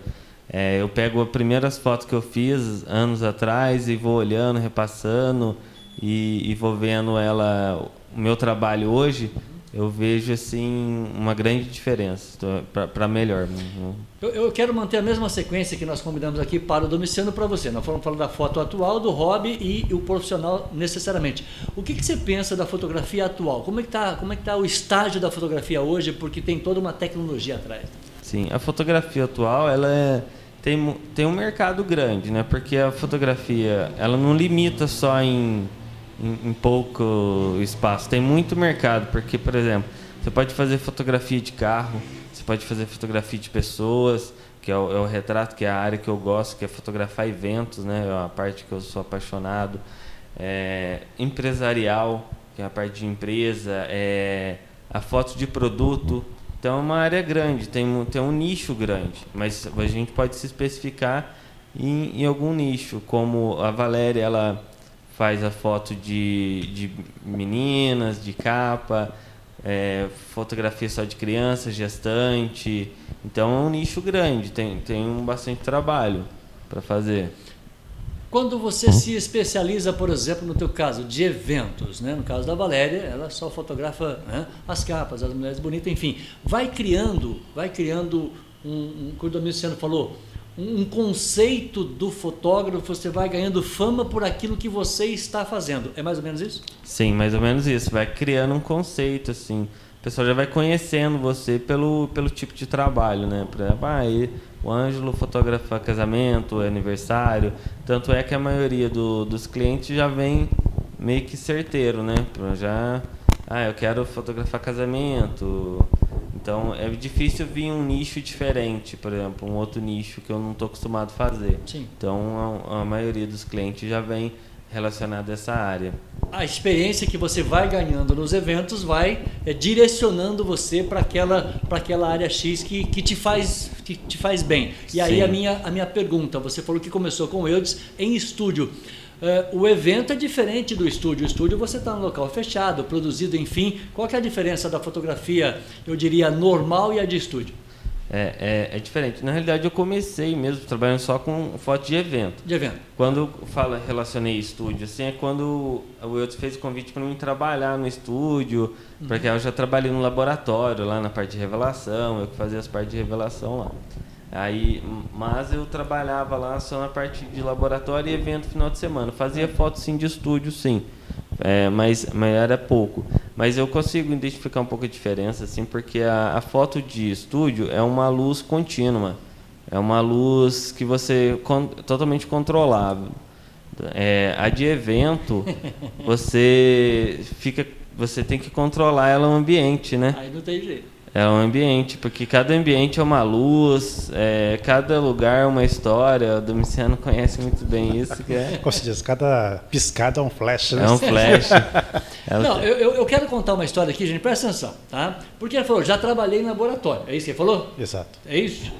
É, eu pego as primeiras fotos que eu fiz anos atrás e vou olhando, repassando e, e vou vendo ela, o meu trabalho hoje. eu vejo assim uma grande diferença para melhor. Eu, eu, quero manter a mesma sequência que nós combinamos aqui para o Domiciano para você. Nós fomos falando da foto atual, do hobby e o profissional necessariamente. O que, que você pensa da fotografia atual? Como é que está é tá o estágio da fotografia hoje? Porque tem toda uma tecnologia atrás. Sim, a fotografia atual ela é, tem, tem um mercado grande, né? Porque a fotografia ela não limita só em em, em pouco espaço. Tem muito mercado, porque, por exemplo, você pode fazer fotografia de carro, você pode fazer fotografia de pessoas, que é o, é o, retrato, que é a área que eu gosto, que é fotografar eventos, né? É a parte que eu sou apaixonado. É, empresarial, que é a parte de empresa, é, a foto de produto. Então é uma área grande, tem, tem um nicho grande, mas a gente pode se especificar em, em algum nicho, como a Valéria, ela faz a foto de, de meninas, de capa, é, fotografia só de criança, gestante. Então é um nicho grande, tem, tem um bastante trabalho para fazer. Quando você se especializa, por exemplo, no teu caso, de eventos, né? no caso da Valéria, ela só fotografa né? as capas, as mulheres bonitas, enfim, vai criando, vai criando um, um como o Domiciano falou, um conceito do fotógrafo, você vai ganhando fama por aquilo que você está fazendo. É mais ou menos isso? Sim, mais ou menos isso. Vai criando um conceito, assim. Pessoal já vai conhecendo você pelo, pelo tipo de trabalho, né? Por exemplo, ah, o Ângelo fotografa casamento, aniversário. Tanto é que a maioria do, dos clientes já vem meio que certeiro, né? Já, ah, eu quero fotografar casamento, então é difícil vir um nicho diferente, por exemplo, um outro nicho que eu não estou acostumado a fazer. Sim. Então a, a, maioria dos clientes já vem relacionado a essa área. A experiência que você vai ganhando nos eventos vai é, direcionando você para aquela, aquela área X que, que, te, faz, que te faz bem. E aí a minha, a minha pergunta, você falou que começou com o Eudes em estúdio. Uh, o evento é diferente do estúdio. O estúdio você está no local fechado, produzido, enfim. Qual é a diferença da fotografia, eu diria, normal e a de estúdio? É, é, é, diferente. Na realidade, eu comecei mesmo trabalhando só com foto de evento. De evento. Quando eu falo, relacionei estúdio, assim, é quando o Wilton fez o convite para mim trabalhar no estúdio, uhum. porque eu já trabalhei no laboratório, lá na parte de revelação, eu que fazia as partes de revelação lá. Aí, mas eu trabalhava lá só na parte de laboratório e evento final de semana. Fazia foto sim de estúdio, sim, é, mas, mas era pouco. Mas eu consigo identificar um pouco a diferença, assim, porque a, a foto de estúdio é uma luz contínua, é uma luz que você con totalmente controlável. É, a de evento, você fica, você tem que controlar ela o ambiente, né? Aí não tem jeito. É um ambiente, porque cada ambiente é uma luz, é, cada lugar é uma história. O Domiciano conhece muito bem isso. Que é... Como se diz, cada piscada é um flash. Né? É um flash. Não, eu, eu quero contar uma história aqui, gente, presta atenção, tá? Porque ele falou, já trabalhei em laboratório, é isso que ele falou? Exato. É isso?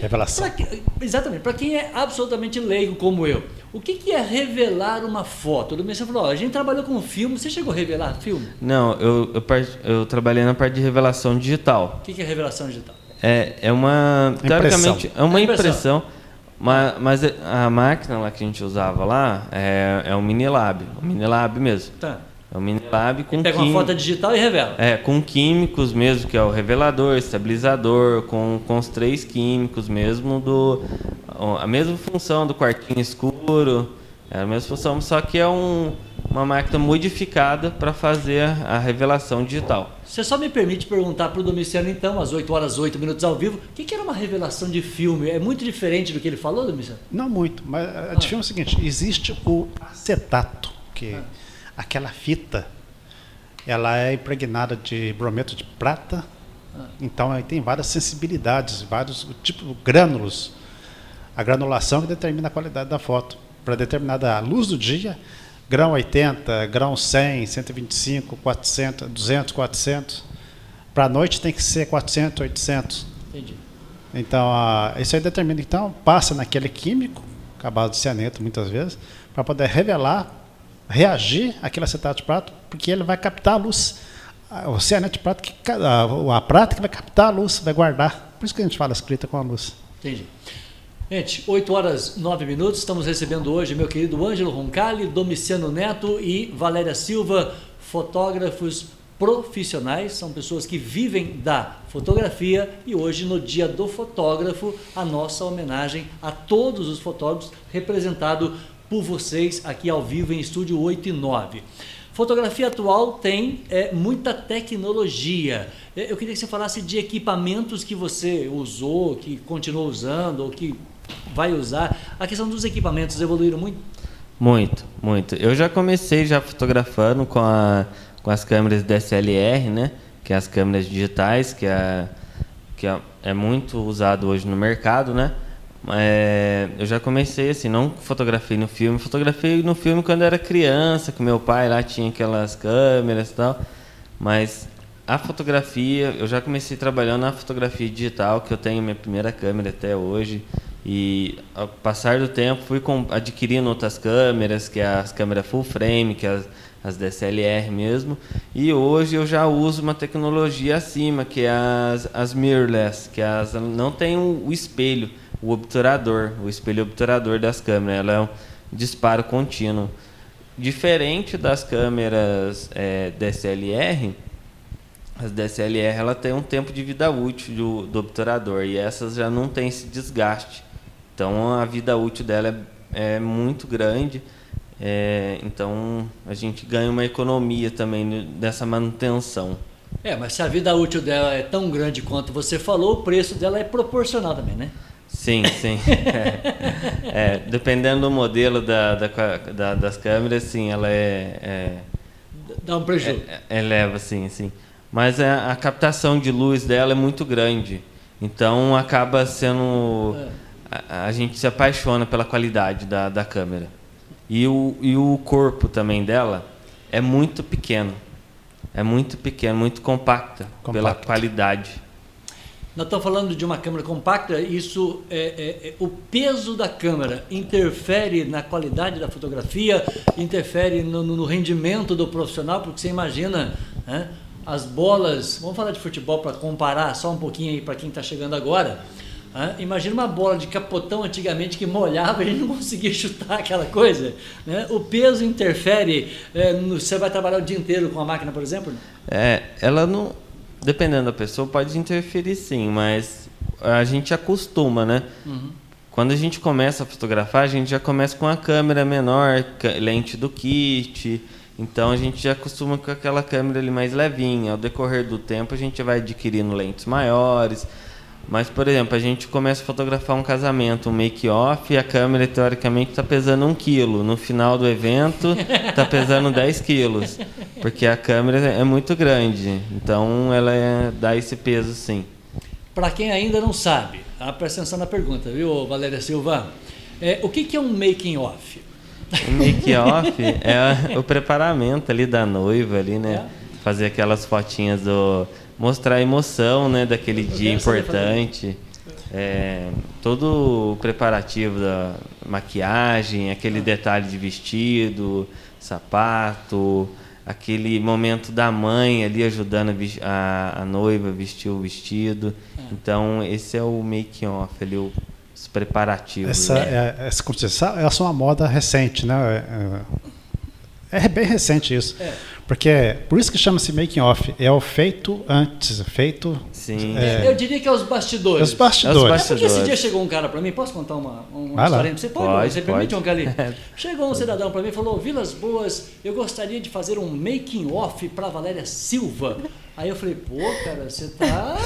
Revelação. Pra, exatamente. Para quem é absolutamente leigo como eu, o que, que é revelar uma foto? O Domingos falou: ó, a gente trabalhou com filme. Você chegou a revelar filme? Não, eu, eu, eu trabalhei na parte de revelação digital. O que, que é revelação digital? É, é uma. Teoricamente, é uma é impressão. impressão mas, mas, a máquina lá que a gente usava lá é, é um Minilab. Um Minilab mesmo. Tá. É um mini lab com. pega quim... uma foto digital e revela. É, com químicos mesmo, que é o revelador, estabilizador, com, com os três químicos mesmo do. A mesma função do quartinho escuro. É a mesma função, só que é um, uma máquina modificada para fazer a revelação digital. Você só me permite perguntar para o Domiciano, então, às 8 horas 8 minutos ao vivo, o que, que, era uma revelação de filme? É muito diferente do que ele falou, Domiciano? Não muito, mas a ah. filme é o seguinte: existe o acetato, que. Ah aquela fita ela é impregnada de brometo de prata, então aí tem várias sensibilidades, vários tipos grânulos. A granulação que determina a qualidade da foto. Para determinada luz do dia, grão 80, grão 100, 125, 400, 200, 400. Para a noite tem que ser 400, 800. Entendi. Então, a, isso aí determina. Então, passa naquele químico, acabado de cianeto muitas vezes, para poder revelar reagir àquele acetato de prato, porque ele vai captar a luz. O cianeto de prato, que, a, a prata que vai captar a luz, vai guardar. Por isso que a gente fala escrita com a luz. Entendi. Gente, 8 horas 9 minutos, estamos recebendo hoje meu querido Ângelo Roncalli, Domiciano Neto e Valéria Silva, fotógrafos profissionais, são pessoas que vivem da fotografia e hoje, no Dia do Fotógrafo, a nossa homenagem a todos os fotógrafos, representado por vocês aqui ao vivo em estúdio 8 e 9. Fotografia atual tem é, muita tecnologia. É, eu queria que você falasse de equipamentos que você usou, que continuou usando ou que vai usar. A questão dos equipamentos evoluíram muito? Muito, muito. Eu já comecei já fotografando com a com as câmeras DSLR, né? Que é as câmeras digitais, que é, que é, é muito usado hoje no mercado, né? É, eu já comecei assim, não fotografei no filme, fotografei no filme quando era criança, que meu pai lá tinha aquelas câmeras e tal, mas a fotografia, eu já comecei trabalhando na fotografia digital, que eu tenho minha primeira câmera até hoje, e ao passar do tempo fui adquirindo outras câmeras, que é as câmeras full frame, que é as as DSLR mesmo. E hoje eu já uso uma tecnologia acima, que é as, as mirrorless, que é as, não tem o espelho, o obturador, o espelho obturador das câmeras. Ela é um disparo contínuo. Diferente das câmeras é, DSLR, as DSLR ela tem um tempo de vida útil do, do obturador e essas já não tem esse desgaste. Então a vida útil dela é, é muito grande é, então a gente ganha uma economia também dessa manutenção. É, mas se a vida útil dela é tão grande quanto você falou, o preço dela é proporcional também, né? Sim, sim. é, é, dependendo do modelo da, da, da, das câmeras, sim, ela é. é Dá um prejuízo. É, eleva, sim, sim. Mas a, a, captação de luz dela é muito grande. Então acaba sendo. É. A, a gente se apaixona pela qualidade da, da câmera. E o, e o corpo também dela é muito pequeno. É muito pequeno, muito compacta, compacta. pela qualidade. Nós estamos falando de uma câmera compacta, isso é, é, é, o peso da câmera interfere na qualidade da fotografia, interfere no, no rendimento do profissional, porque você imagina né, as bolas. Vamos falar de futebol para comparar só um pouquinho aí para quem está chegando agora. Ah, imagina uma bola de capotão antigamente que molhava e não conseguia chutar aquela coisa. Né? O peso interfere. É, no, você vai trabalhar o dia inteiro com a máquina, por exemplo? É, ela não. Dependendo da pessoa, pode interferir sim, mas a gente acostuma, né? Uhum. Quando a gente começa a fotografar, a gente já começa com a câmera menor, lente do kit. Então a gente já acostuma com aquela câmera ali mais levinha. Ao decorrer do tempo, a gente vai adquirindo lentes maiores mas, por exemplo, a gente começa a fotografar um casamento, um make-off, e a câmera, teoricamente, está pesando um quilo. No final do evento, está pesando 10 quilos. Porque a câmera é muito grande. Então, ela é, dá esse peso, sim. Para quem ainda não sabe, presta atenção na pergunta, viu, Valéria Silva? É, o que, que é um making-off? O make-off é o preparamento ali da noiva, ali, né? É. Fazer aquelas fotinhas do mostrar a emoção né, daquele dia importante. É, todo o preparativo da maquiagem, aquele detalhe de vestido, sapato, aquele momento da mãe ali ajudando a, a, a noiva a vestir o vestido. É. Então, esse é o making off ali, o, os preparativos. Essa, né? é, essa, essa é uma moda recente, né? É, é bem recente isso. É. Porque por isso que chama-se making off, é o feito antes, feito. Sim. É, eu diria que é os bastidores. Os bastidores. É porque esse dia chegou um cara para mim, posso contar uma, uma história? Você pode, pode você permite, João Cali? Chegou um cidadão para mim e falou: Vilas Boas, eu gostaria de fazer um making off para Valéria Silva. Aí eu falei, pô, cara, você tá,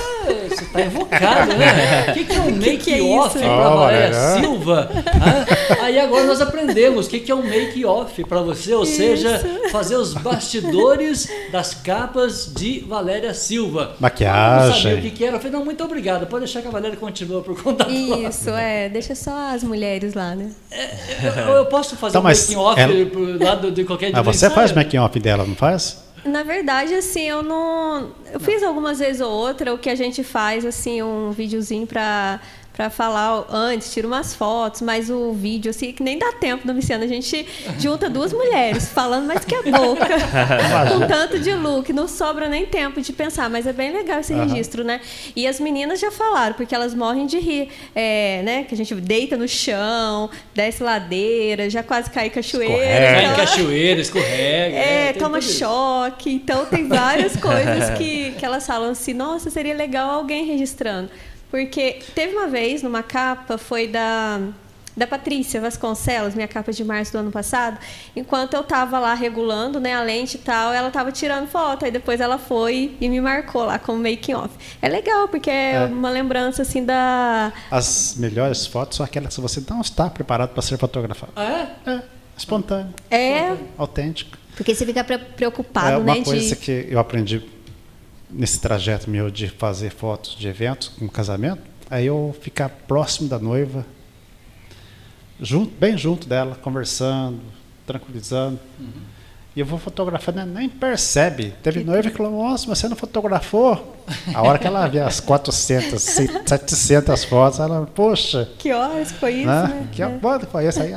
você tá invocado, né? O que, que é um make-off é para Valéria Silva? Ah, aí agora nós aprendemos o que, que é um make-off para você, ou isso. seja, fazer os bastidores das capas de Valéria Silva. Maquiagem. Eu não sabia o que, que era. Eu falei, não, muito obrigado. Pode deixar que a Valéria continua por conta Isso, é. Deixa só as mulheres lá, né? É, eu, eu, posso fazer então, um making-off ela... lá de qualquer ah, Você faz making-off dela, não faz? Na verdade, assim, eu não. Eu fiz algumas vezes ou outra o que a gente faz, assim, um videozinho para para falar antes, tira umas fotos, mas o vídeo, assim, que nem dá tempo, Domiciano. A gente junta duas mulheres falando mais que a boca, com tanto de look. Não sobra nem tempo de pensar, mas é bem legal esse uhum. registro, né? E as meninas já falaram, porque elas morrem de rir, é, né? Que a gente deita no chão, desce ladeira, já quase cai cachoeira. Escorrega. Cai cachoeira, escorrega. É, é toma choque. Então tem várias coisas que, que elas falam assim, nossa, seria legal alguém registrando. Porque teve uma vez numa capa, foi da da Patrícia Vasconcelos, minha capa de março do ano passado, enquanto eu estava lá regulando né, a lente e tal, ela estava tirando foto, aí depois ela foi e me marcou lá como making off. É legal, porque é, é, uma lembrança assim da. As melhores fotos são aquelas que você não está preparado para ser fotografado. Ah, é? É, espontâneo. É. Autêntico. Porque você fica preocupado, é uma né? coisa de... que eu aprendi nesse trajeto meu de fazer fotos de eventos, com casamento, aí eu ficar próximo da noiva junto, bem junto dela, conversando, tranquilizando. Uhum. E eu vou fotografando, ela nem percebe. Teve que noiva que falou, nossa, você não fotografou? A hora que ela vê as 400, 700 fotos, ela, poxa. Que horas foi isso, né? né? Que hora foi isso aí?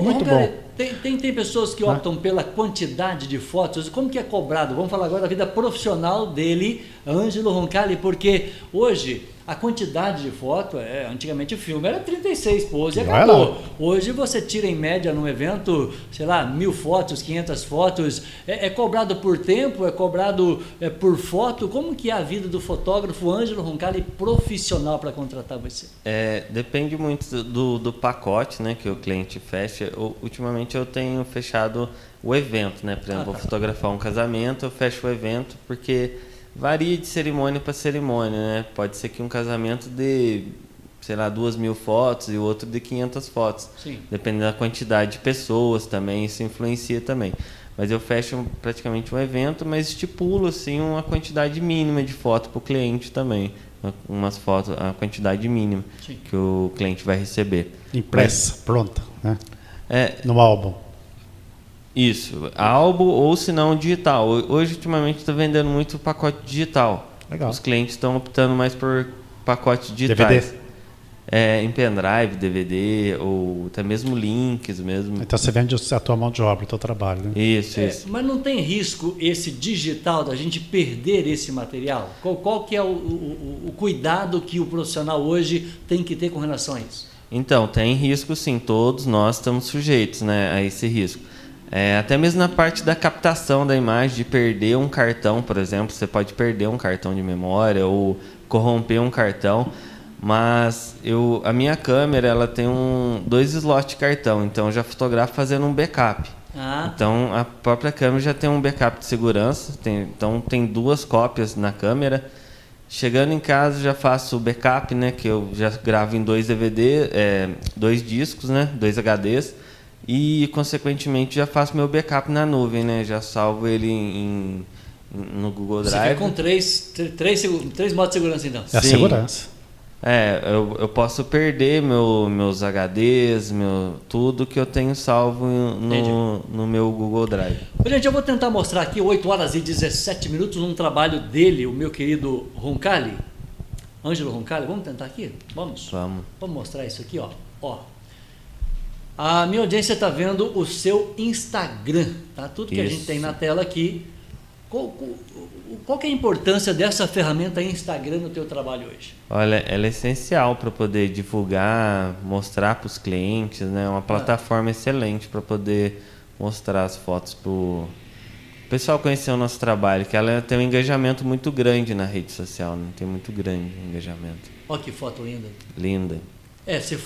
Muito bom. Tem, tem, tem, pessoas que optam pela quantidade de fotos. Como que é cobrado? Vamos falar agora da vida profissional dele, Ângelo Roncalli, porque hoje a quantidade de foto, é, antigamente o filme era 36 poses e acabou. Hoje você tira em média num evento, sei lá, mil fotos, 500 fotos. É, é cobrado por tempo, é cobrado é, por foto. Como que é a vida do fotógrafo Ângelo Roncalli profissional para contratar você? É, depende muito do, do pacote né, que o cliente fecha. Eu, ultimamente eu tenho fechado o evento, né? Por exemplo, ah, tá. vou fotografar um casamento, eu fecho o evento porque varia de cerimônia para cerimônia, né? Pode ser que um casamento dê, sei lá, duas mil fotos e o outro de 500 fotos. Sim. Dependendo da quantidade de pessoas também, isso influencia também. Mas eu fecho praticamente um evento, mas estipulo assim uma quantidade mínima de foto para o cliente também. Umas fotos, a quantidade mínima Sim. que o cliente vai receber. Impressa, mas, pronta, né? É, no álbum. Isso, álbum ou se não digital. Hoje, ultimamente, está vendendo muito pacote digital. Legal. Os clientes estão optando mais por pacotes digitais. DVD? É, em pendrive, DVD, ou até mesmo links mesmo. Então você vende a tua mão de obra, o teu trabalho, né? Isso, é, isso. Mas não tem risco esse digital da gente perder esse material? Qual, qual que é o, o, o cuidado que o profissional hoje tem que ter com relação a isso? Então, tem risco sim, todos nós estamos sujeitos né, a esse risco. É, até mesmo na parte da captação da imagem, de perder um cartão, por exemplo, você pode perder um cartão de memória ou corromper um cartão, mas eu, a minha câmera ela tem um, dois slots de cartão, então eu já fotografo fazendo um backup. Ah. Então a própria câmera já tem um backup de segurança, tem, então tem duas cópias na câmera. Chegando em casa já faço o backup, né, que eu já gravo em dois DVD, é, dois discos, né, dois HDs e consequentemente já faço meu backup na nuvem, né? Já salvo ele em, em no Google Drive. Você fica com três, três, três modos de segurança então. É a segurança. É, eu, eu posso perder meu, meus HDs, meu, tudo que eu tenho salvo no, no meu Google Drive. Gente, eu vou tentar mostrar aqui 8 horas e 17 minutos um trabalho dele, o meu querido Roncalli. Ângelo Roncalli, vamos tentar aqui? Vamos? Vamos. Vamos mostrar isso aqui, ó. Ó, a minha audiência está vendo o seu Instagram, tá? Tudo que Isso. a gente tem na tela aqui. Qual, qual, é a importância dessa ferramenta Instagram no teu trabalho hoje? Olha, ela é essencial para poder divulgar, mostrar para os clientes, né? Uma plataforma ah. excelente para poder mostrar as fotos para o pessoal conhecer o nosso trabalho, que ela tem um engajamento muito grande na rede social, né? tem muito grande engajamento. Olha que foto linda. Linda. É, você,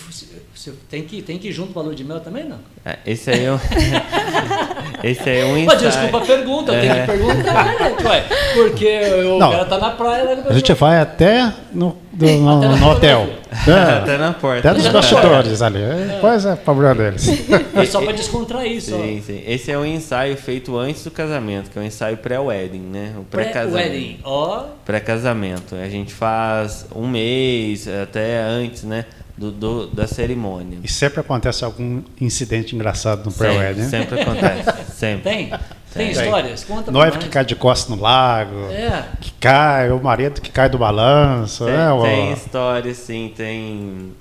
você tem, que, tem que ir junto a lua de mel também, não? É, esse aí é um, esse aí é um ensaio. Mas desculpa a pergunta, eu tenho que é. perguntar, né? Ué, porque o não, cara tá na praia. a gente vai até no, do, no, até no hotel. É, até na porta. Até nos bastidores ali. É. Pois é, problema deles. É só para descontrair só. Sim, sim. Esse é um ensaio feito antes do casamento, que é um ensaio pré-wedding, né? O pré-casamento. Pré-wedding, ó. Pré-casamento. A gente faz um mês, até antes, né? Do, do, da cerimônia. E sempre acontece algum incidente engraçado no pré-wedding? Sempre, sempre acontece. Sempre. Tem? Tem, histórias? Conta Noiva que cai de costas no lago, é. que cai, o marido que cai do balanço. Tem, né? tem história, sim, tem,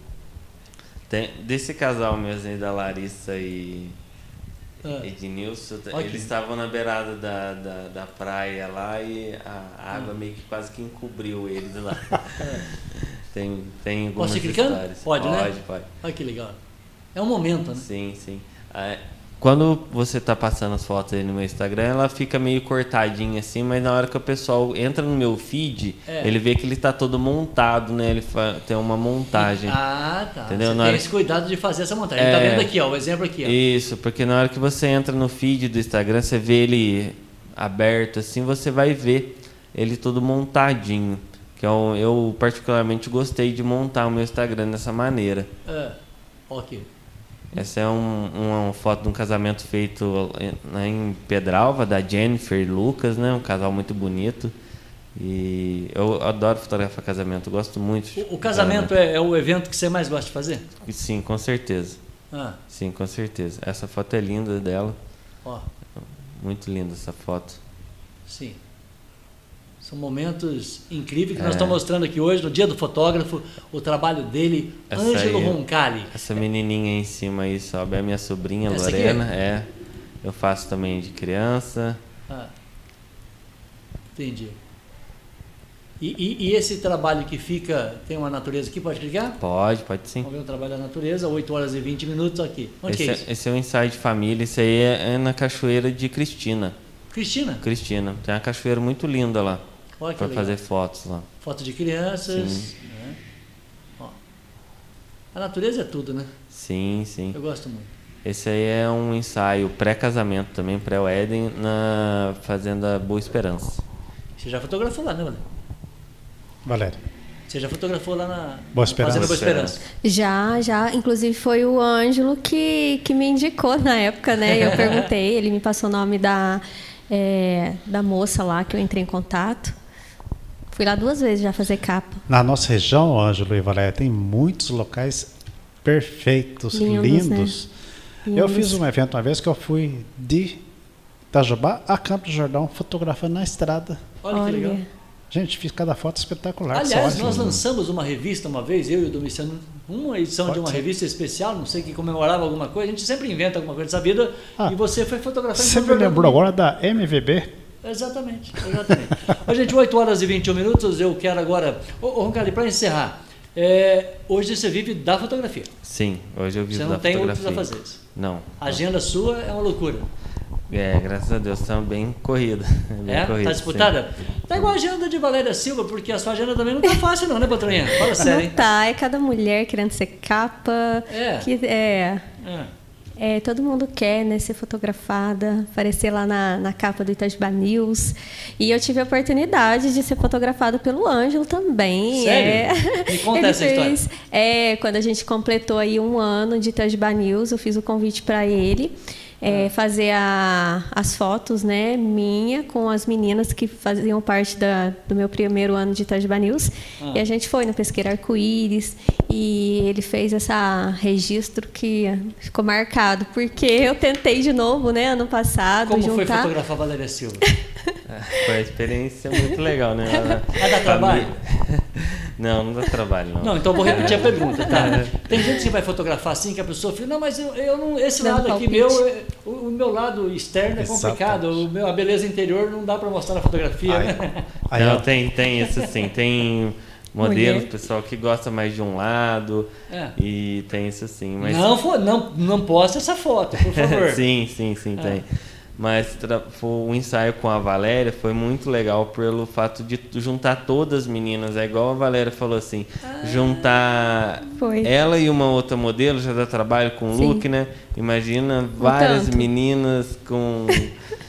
tem. Desse casal mesmo da Larissa e, ah. Ednilson, okay. eles estavam na beirada da, da, da, praia lá e a água ah. meio que quase que encobriu eles lá. tem, tem algumas Posso ir clicando? Pode, pode, né? Pode, pode. Olha que legal. É um momento, né? Sim, sim. Ah, quando você tá passando as fotos aí no meu Instagram, ela fica meio cortadinha assim, mas na hora que o pessoal entra no meu feed, é. ele vê que ele tá todo montado, né? Ele tem uma montagem. Ah, tá. Entendeu? Você na tem hora... esse cuidado de fazer essa montagem. É... Ele tá é. vendo aqui, ó, o exemplo aqui, ó. Isso, porque na hora que você entra no feed do Instagram, você vê ele aberto assim, você vai ver ele todo montadinho. Que eu, é eu particularmente gostei de montar o meu Instagram dessa maneira. É. Ok. Essa é um, uma foto de um casamento feito em Pedralva, da Jennifer e Lucas, né? Um casal muito bonito. E eu adoro fotografar casamento, gosto muito. O, o casamento é, é, o evento que você mais gosta de fazer? Sim, com certeza. Ah. Sim, com certeza. Essa foto é linda dela. Ó. Muito linda essa foto. Sim. São momentos incríveis que é. nós estamos mostrando aqui hoje, no Dia do Fotógrafo, o trabalho dele, essa Ângelo aí, Roncalli. Essa menininha aí em cima aí sobe, é a minha sobrinha essa Lorena, aqui? é. Eu faço também de criança. Ah. Entendi. E, e, e, esse trabalho que fica, tem uma natureza aqui, pode clicar? Pode, pode sim. Vamos ver o trabalho da natureza, 8 horas e 20 minutos aqui. Onde esse, é, é esse é um ensaio de família, esse aí é, é na cachoeira de Cristina. Cristina? Cristina. Tem uma cachoeira muito linda lá para fazer fotos lá. Fotos de crianças. Né? a natureza é tudo, né? Sim, sim. Eu gosto muito. Esse aí é um ensaio pré-casamento também, pré-wedding, na Fazenda Boa Esperança. Você já fotografou lá, né, Valéria? Valéria. Você já fotografou lá na Boa Esperança. Fazenda Boa Esperança? Já, já. Inclusive foi o Ângelo que, que me indicou na época, né? Eu perguntei, ele me passou o nome da, é, da moça lá que eu entrei em contato. Fui lá duas vezes já fazer capa. Na nossa região, Ângelo e Valéria, tem muitos locais perfeitos, lindos. lindos. Né? Eu fiz um evento uma vez que eu fui de Itajubá a Campo do Jordão fotografando na estrada. Olha, Olha. que legal. Gente, fiz cada foto espetacular. Aliás, nós lançamos uma revista uma vez, eu e o Domiciano, uma edição Pode de uma ser. revista especial, não sei que comemorava alguma coisa. A gente sempre inventa alguma coisa dessa vida. Ah, e você foi fotografando. Você me lembrou agora da MVB? Exatamente, exatamente. Ô, gente, 8 horas e 21 minutos, eu quero agora. Ô, ô Roncalli, para encerrar, é, hoje você vive da fotografia. Sim, hoje eu vivo da fotografia. Você não tem outros afazeres? Não. A agenda sua é uma loucura. É, graças a Deus, estamos bem corrida. Bem é? Tá disputada? Sim. Tá igual a agenda de Valéria Silva, porque a sua agenda também não tá fácil não, né, patroinha? Fala sério, Não tá, é cada mulher querendo ser capa. É. Que, é. é. É, todo mundo quer né, ser fotografada, aparecer lá na, na capa do Itajubá News. E eu tive a oportunidade de ser fotografada pelo Ângelo também. Sério? É. Me conta Ele essa fez, história. É, quando a gente completou aí um ano de Itajubá News, eu fiz o convite para ele é, fazer a, as fotos, né, minha com as meninas que faziam parte da, do meu primeiro ano de Itajubá News. Ah. E a gente foi no Pesqueiro Arco-Íris e ele fez essa registro que ficou marcado, porque eu tentei de novo, né, ano passado. Como juntar... foi fotografar a Valéria Silva? foi uma experiência muito legal, né? É da trabalho? Não, não dá trabalho, não. Não, então vou repetir a pergunta, tá? Tem gente que vai fotografar assim, que a pessoa fala, não, mas eu, eu não, esse não lado aqui meu, é, o, o, meu lado externo é complicado, o meu, a beleza interior não dá para mostrar na fotografia, aí, né? Aí, não, tem, tem isso sim, tem modelos, Mulher. pessoal que gosta mais de um lado é. e tem isso sim. Mas... Não, não, não posta essa foto, por favor. sim, sim, sim, é. tem. Mas o ensaio com a Valéria foi muito legal pelo fato de juntar todas as meninas. É igual a Valéria falou assim, ah, juntar foi. ela e uma outra modelo já dá trabalho com o look, né? Imagina várias meninas com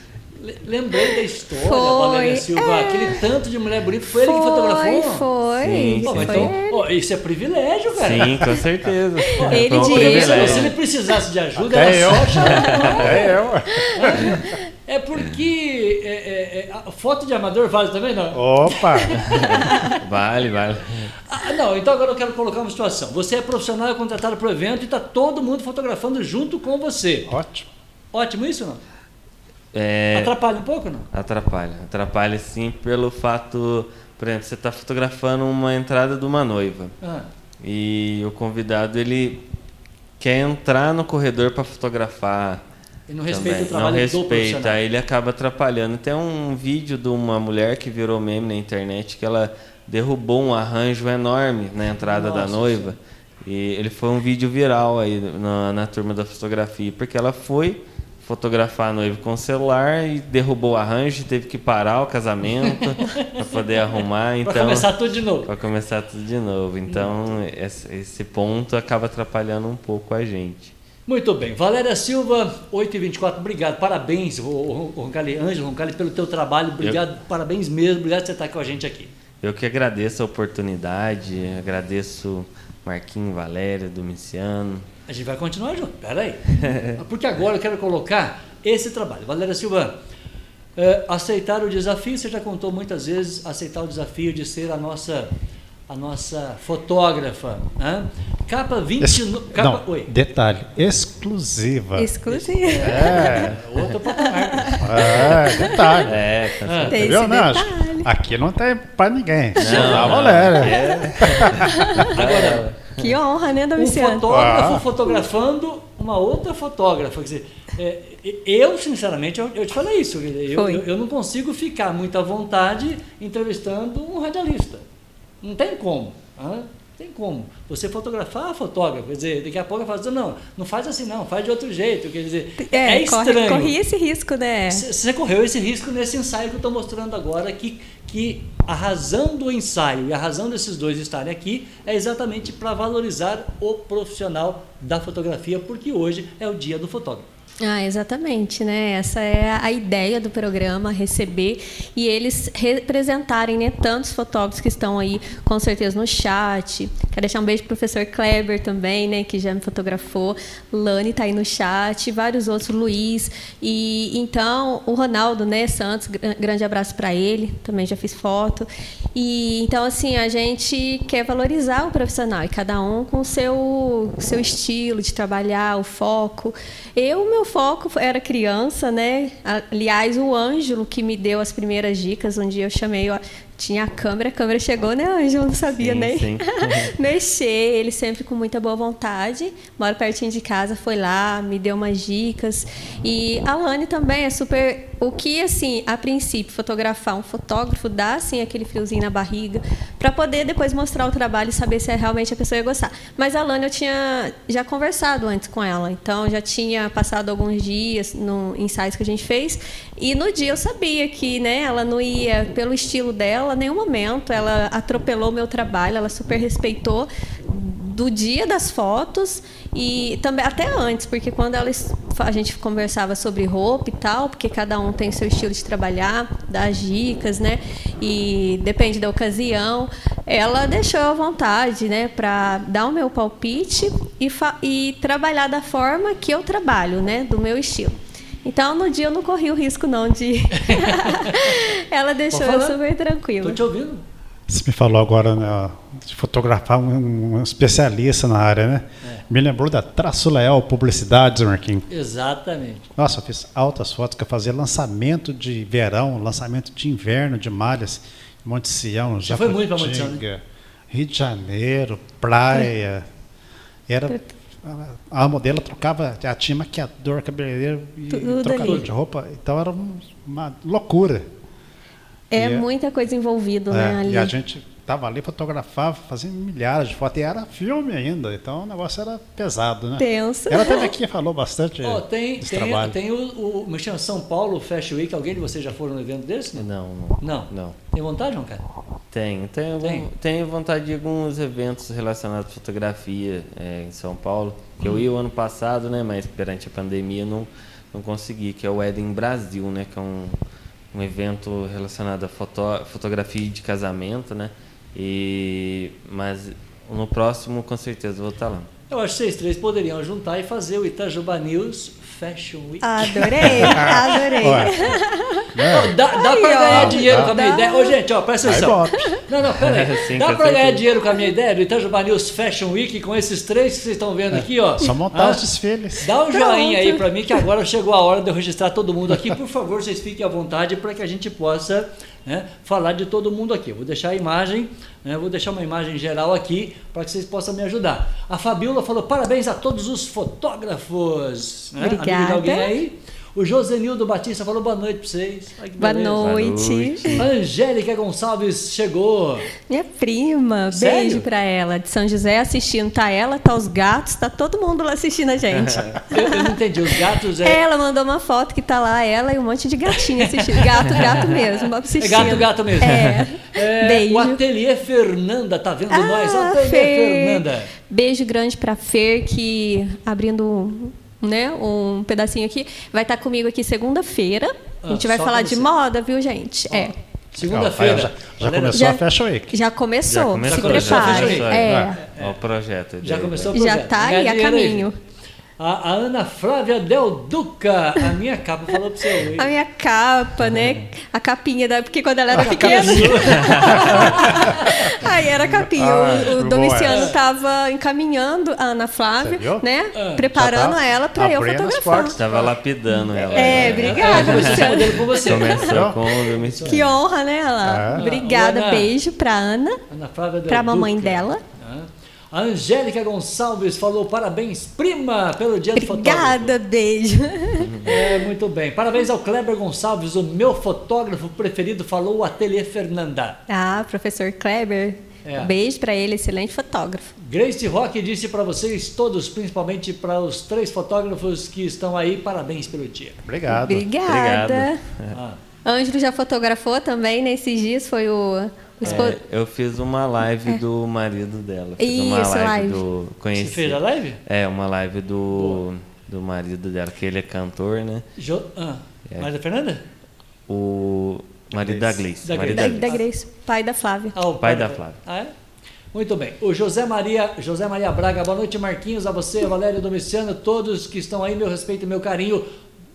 Lembrei da história foi, da Valéria Silva, é. aquele tanto de mulher bonita, foi, foi ele que fotografou? Foi, sim, Pô, então, oh, isso é privilégio, cara. Sim, com certeza. ele um Se ele precisasse de ajuda, era eu. só chamar. É eu. É porque é, é, é, foto de amador vale também, não? Opa! vale, vale. Ah, não, então agora eu quero colocar uma situação. Você é profissional, é contratado para o evento e está todo mundo fotografando junto com você. Ótimo. Ótimo isso, não? É, atrapalha um pouco, não? Atrapalha. Atrapalha sim pelo fato, por exemplo, você está fotografando uma entrada de uma noiva. Ah. E o convidado ele quer entrar no corredor para fotografar. E não respeita também. o trabalho Não respeita, aí ele acaba atrapalhando. Tem um vídeo de uma mulher que virou meme na internet que ela derrubou um arranjo enorme na entrada Nossa, da noiva. Sim. E ele foi um vídeo viral aí na, na turma da fotografia, porque ela foi fotografar a noiva com o celular e derrubou o arranjo, teve que parar o casamento para poder arrumar. Então, para começar tudo de novo. Para começar tudo de novo. Então, esse ponto acaba atrapalhando um pouco a gente. Muito bem. Valéria Silva, 8h24, obrigado. Parabéns, Roncalli, Ângelo Roncalli, pelo teu trabalho. Obrigado, Eu... parabéns mesmo. Obrigado por você estar com a gente aqui. Eu que agradeço a oportunidade, agradeço Marquinhos, Valéria, Domiciano, a gente vai continuar junto, peraí. Porque agora eu quero colocar esse trabalho. Valéria Silva, é, aceitar o desafio, você já contou muitas vezes, aceitar o desafio de ser a nossa a nossa fotógrafa. Né? Capa 20. Es... Capa... Não, Oi. Detalhe, exclusiva. Exclusiva. É. Outro patamar. É, detalhe. É, tá ah, tem Viu, né? Aqui não tem para ninguém. Não, Só a Valéria. É. Agora, que honra, né, Domiciano? Um fotógrafo ah. fotografando uma outra fotógrafa. Quer dizer, é, eu, sinceramente, eu, eu, te falei isso. Eu, eu, eu, não consigo ficar muito à vontade entrevistando um radialista. Não tem como. Hein? Tem como. Você fotografar, fotógrafo. Quer dizer, daqui a pouco eu falo não, não faz assim não, faz de outro jeito. Quer dizer, é, é estranho. Corre, corri esse risco, né? Você correu esse risco nesse ensaio que eu estou mostrando agora, que, que a razão do ensaio e a razão desses dois estarem aqui é exatamente para valorizar o profissional da fotografia, porque hoje é o dia do fotógrafo. Ah, exatamente, né? Essa é a ideia do programa, receber e eles representarem, né, tantos fotógrafos que estão aí, com certeza no chat. Quero deixar um beijo pro professor Kleber também, né, que já me fotografou. Lani está aí no chat, vários outros, Luiz. E então, o Ronaldo, né, Santos, grande abraço para ele, também já fiz foto. E então assim, a gente quer valorizar o profissional e cada um com o seu seu estilo de trabalhar, o foco. Eu meu foco era criança, né? Aliás, o Ângelo que me deu as primeiras dicas, um dia eu chamei, tinha a câmera, a câmera chegou, né, Ângelo? Não sabia sim, nem sim. mexer. Ele sempre com muita boa vontade, mora pertinho de casa, foi lá, me deu umas dicas. E a Lani também é super. O que, assim, a princípio, fotografar um fotógrafo dá, assim, aquele friozinho na barriga, para poder depois mostrar o trabalho e saber se é realmente a pessoa ia gostar. Mas a Lani eu tinha já conversado antes com ela, então já tinha passado alguns dias no ensaios que a gente fez, e no dia eu sabia que, né, ela não ia, pelo estilo dela, ela, nenhum momento, ela atropelou meu trabalho, ela super respeitou do dia das fotos e também até antes, porque quando ela, a gente conversava sobre roupa e tal, porque cada um tem seu estilo de trabalhar, das dicas, né? E depende da ocasião, ela deixou à vontade, né, para dar o meu palpite e, e trabalhar da forma que eu trabalho, né, do meu estilo. Então, no dia eu não corri o risco, não, de. Ela deixou eu super tranquila. Estou te ouvindo. Você me falou agora né, de fotografar um, um, especialista na área, né? É. Me lembrou da Traço Leal Publicidades, Marquinhos. Exatamente. Nossa, eu fiz altas fotos que eu fazia lançamento de verão, lançamento de inverno de malhas, Monte Sião, Já foi muito para Monte Sião, né? Rio de Janeiro, praia. Era a modelo trocava, já tinha maquiador, cabeleireiro e Tudo trocador ali. de roupa. Então era uma loucura. É e é muita coisa envolvida, né, é, né? Ali. E a gente tava ali, fotografava, fazia milhares de fotos. E era filme ainda, então o negócio era pesado, né? Tenso. Ela teve aqui falou bastante oh, tem, tem, trabalho. Tem o, o me chama São Paulo Fashion Week. Alguém de vocês já foram no evento desse? Não. Não? Não. não. Tem vontade, João cara? Tenho. Tenho, tem. tenho vontade de alguns eventos relacionados à fotografia é, em São Paulo. Que hum. eu ia o ano passado, né? Mas perante a pandemia não, não consegui. Que é o Eden Brasil, né? Que é um, um evento relacionado à foto, fotografia de casamento, né? E, mas no próximo, com certeza, vou estar lá. Eu acho que vocês três poderiam juntar e fazer o Itajuba News Fashion Week. Adorei, adorei. É. dá dá para ganhar dinheiro com a minha ideia. Ô, gente, ó, presta atenção. Não, não, pera aí. Sim, dá para ganhar dinheiro com a minha ideia do Itajuba News Fashion Week com esses três que vocês estão vendo é. aqui, ó. Só montar ah, os desfiles. Dá um joinha aí para mim que agora chegou a hora de eu registrar todo mundo aqui. Por favor, vocês fiquem à vontade para que a gente possa né, falar de todo mundo aqui. Eu vou deixar a imagem, né, vou deixar uma imagem geral aqui para que vocês possam me ajudar. A Fabiola falou parabéns a todos os fotógrafos. Né? Obrigada. alguém aí? O Josenildo Batista falou boa noite para vocês. Ai, boa, noite. boa, noite. Angélica Gonçalves chegou. Minha prima, Sério? beijo para ela. De São José assistindo. Tá ela, tá os gatos, tá todo mundo lá assistindo a gente. eu, eu, não entendi. Os gatos é. Ela mandou uma foto que tá lá, ela e um monte de gatinho assistindo. Gato, gato mesmo. Assistindo. É gato, gato mesmo. É. é beijo. O Ateliê Fernanda tá vendo ah, nós. Ateliê Fer. Fernanda. Beijo grande pra Fer, que abrindo né, um pedacinho aqui. Vai estar comigo aqui segunda-feira. Ah, a gente vai falar de moda, viu, gente? É. Segunda-feira. Já, já, começou já, a Fashion Week. Já começou. Já começou. Se prepare. É. é. o projeto. Já começou o projeto. Já está aí a caminho. Aí. A, a, Ana Flávia Del Duca, a minha capa, falou para você. A minha capa, né? A capinha, da, porque quando ela era a pequena. aí era a capinha. Ah, o, o Domiciano estava encaminhando a Ana Flávia, né? Ah, Preparando tá ela para eu fotografar. Estava lapidando ela. É, obrigada, Domiciano. com você. Começou com o Domiciano. Que honra, né, ela? É. Obrigada, Ana, beijo para Ana. Ana Flávia Del Para a mamãe dela. A Angélica Gonçalves falou parabéns, prima, pelo dia Obrigada, do fotógrafo. Obrigada, beijo. É, muito bem. Parabéns ao Kleber Gonçalves, o meu fotógrafo preferido, falou o Ateliê Fernanda. Ah, professor Kleber. É. Beijo para ele, excelente fotógrafo. Grace Rock disse para vocês todos, principalmente para os três fotógrafos que estão aí, parabéns pelo dia. Obrigado. Obrigada. Obrigado. Ah. Ângelo já fotografou também nesses dias, foi o é, eu fiz uma live é. do marido dela. Fiz Isso, uma live, live. do. Conheci, Você fez a live? É, uma live do, do marido dela, que ele é cantor, né? Jo, ah, é. Marido da Fernanda? O marido da Gleice. Da, Gleice. Da, da Gleice, pai da Flávia. Ah, o pai, pai da Flávia. Ah, é? Muito bem. O José Maria, José Maria Braga, boa noite, Marquinhos, a você, Valério Domiciano, todos que estão aí, meu respeito e meu carinho.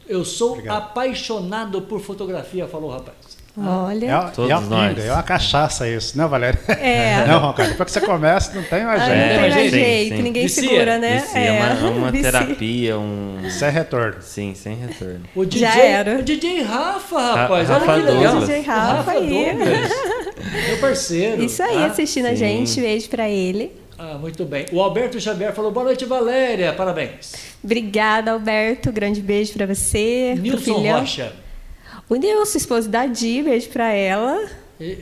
Eu sou Obrigado. apaixonado por fotografia, falou o rapaz. Olha, é, Todos é, nós. é uma cachaça isso, né, Valéria? É. Não, Roncalho, depois que você começa, não tem mais jeito. não tem mais jeito, jeito. ninguém Vicia. segura, né? Vicia, é, é uma, uma terapia, um... Sem retorno. Sim, sem retorno. O DJ, Já era. O DJ Rafa, rapaz, Rafa olha que legal. DJ Rafa, Rafa aí. Meu parceiro. Isso aí, tá? assistindo Sim. a gente, beijo pra ele. Ah, muito bem. O Alberto Xavier falou, boa noite, Valéria, parabéns. Obrigada, Alberto, grande beijo pra você. Nilson Rocha. O Nilson, esposo da Di, beijo pra ela.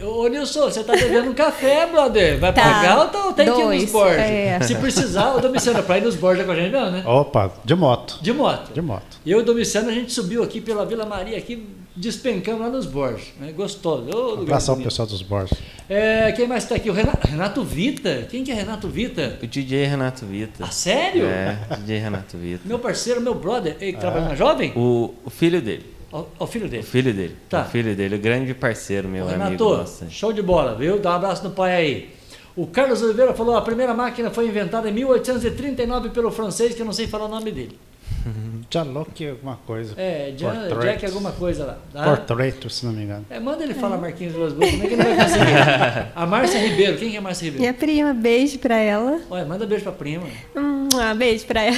Ô Nilson, você tá devendo um café, brother. Vai tá. pagar ou tá, tem Dois, que ir nos Borges? É. Se precisar, o Domiciano, pra ir nos Borges com a gente não, né? Opa, de moto. De moto. De moto. E eu e o Domiciano, a gente subiu aqui pela Vila Maria, aqui despencamos lá nos Borges. Né? Gostoso. Um abração pro pessoal dos Borges. É, quem mais está aqui? O Renato, Renato, Vita. Quem que é Renato Vita? O DJ Renato Vita. Ah, sério? É, DJ Renato Vita. meu parceiro, meu brother. Ele ah. trabalha na Jovem? O, o filho dele. O, o, filho dele? O filho dele. Tá. O filho dele, o grande parceiro, meu Renato, amigo. Renato, show de bola, viu? Dá um abraço no pai aí. O Carlos Oliveira falou: a primeira máquina foi inventada em 1839 pelo francês, que eu não sei falar o nome dele. Jalok alguma coisa. É, Jack alguma coisa lá. Tá? Portrait, se não me engano. É, manda ele falar Marquinhos de Las como é que ele vai conseguir? a Márcia Ribeiro, quem que é a Márcia Ribeiro? Minha prima, beijo pra ela. Olha, manda beijo pra prima. Hum, ah, beijo pra ela.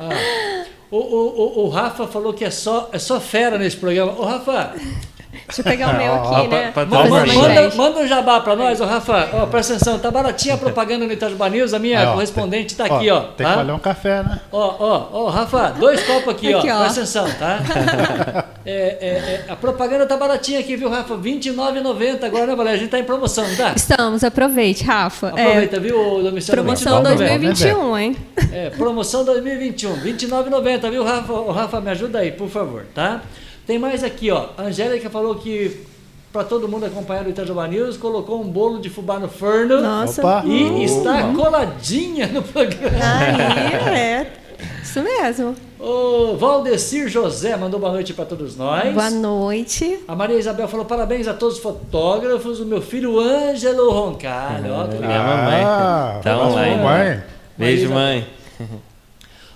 Ah. O, o, o, Rafa falou que é só, é só fera nesse programa. Ô, Rafa, Deixa eu pegar o meu aqui, né? manda, manda, manda, um jabá para nós, ô Rafa. Ó, presta atenção, tá baratinha a propaganda no Itajubá News. A minha correspondente está aqui, ó. Tem tá? que valer um café, né? Ó, ó, ó, Rafa, dois copos aqui, aqui ó. ó. Presta atenção, tá? É, é, é, a propaganda tá baratinha aqui, viu, Rafa? R$29,90 agora, né, Valéria? A gente tá em promoção, tá? Estamos, aproveite, Rafa. É. Aproveita, viu, Domiciano? Promoção 2021, hein? É, promoção 2021, R$29,90, viu, Rafa? Ô, Rafa, me ajuda aí, por favor, tá? Tem mais aqui, ó. A Angélica falou que para todo mundo acompanhar o Itajubá News, colocou um bolo de fubá no forno. Nossa. Opa. E está coladinha no programa. Aí, é. Isso mesmo. O Valdecir José mandou boa noite para todos nós. Boa noite. A Maria Isabel falou parabéns a todos os fotógrafos. O meu filho Ângelo Roncalho. Ah, ó, minha mamãe. Ah, tá online. Mãe. Beijo, mãe.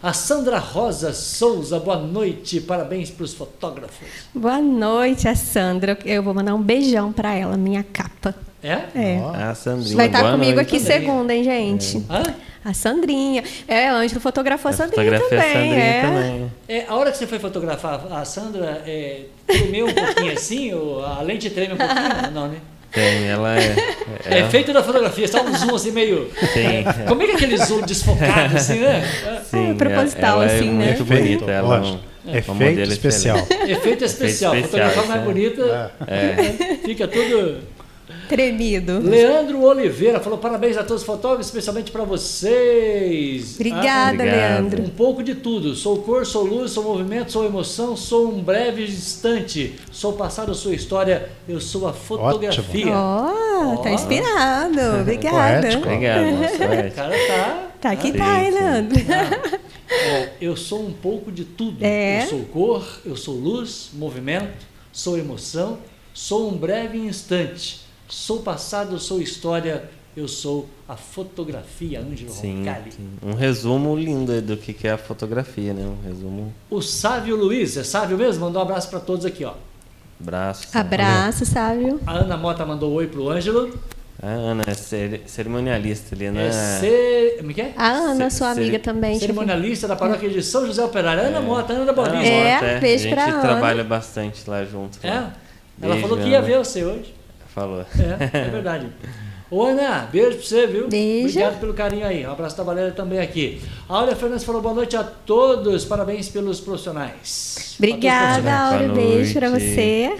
A Sandra Rosa Souza, boa noite, parabéns para os fotógrafos. Boa noite, a Sandra. Eu vou mandar um beijão para ela, minha capa. É? É. A Sandrinha. Vai estar comigo aqui segunda, hein, gente? É. A Sandrinha. É, a Ângelo fotografou a Sandrinha também. A Sandrinha é. também. É, a hora que você foi fotografar a Sandra, é, tremeu um pouquinho assim? Ou a lente treme um pouquinho? Não, né? Tem, ela é. É, é feito da fotografia, só um zoom assim meio. Sim. Como é que é aquele zoom desfocado, assim, né? Sim, é proposital, assim, é né? Muito bonita. Ela, É. Efeito especial. Efeito especial. Fotografar mais bonita, é. fica tudo Tremido. Leandro Oliveira falou: parabéns a todos os fotógrafos, especialmente para vocês. Obrigada, ah, Leandro. Um pouco de tudo. Sou cor, sou luz, sou movimento, sou emoção, sou um breve instante. Sou passado, sou história, eu sou a fotografia. Ó, oh, tá inspirado. Obrigada. Obrigado. O cara tá. Tá que tá, hein, Leandro? É, eu sou um pouco de tudo. É. Eu sou cor, eu sou luz, movimento, sou emoção, sou um breve instante. Sou passado, sou história, eu sou a fotografia, Ângelo Roncalli. Sim. Um resumo lindo do que é a fotografia, né? Um resumo. O Sávio Luiz, é Sávio mesmo? Mandou um abraço para todos aqui, ó. Abraço. Abraço, Sávio. A Ana Mota mandou oi pro Ângelo. A Ana é cerimonialista ali, né? É ce... Como é que é? A Ana, sua amiga também. Cerimonialista da paróquia de São José Operário. Ana é. Mota, Ana Bolinha. É, Mota, é. beijo pra Ana. A gente trabalha bastante lá junto. É? Lá. Ela falou que ia ver você hoje. Falou. É, é verdade. Ô, Ana, beijo pra você, viu? Beijo. Obrigado pelo carinho aí. Um abraço da Valéria também aqui. A Áurea Fernandes falou boa noite a todos. Parabéns pelos profissionais. Obrigada, Áurea. Beijo pra você.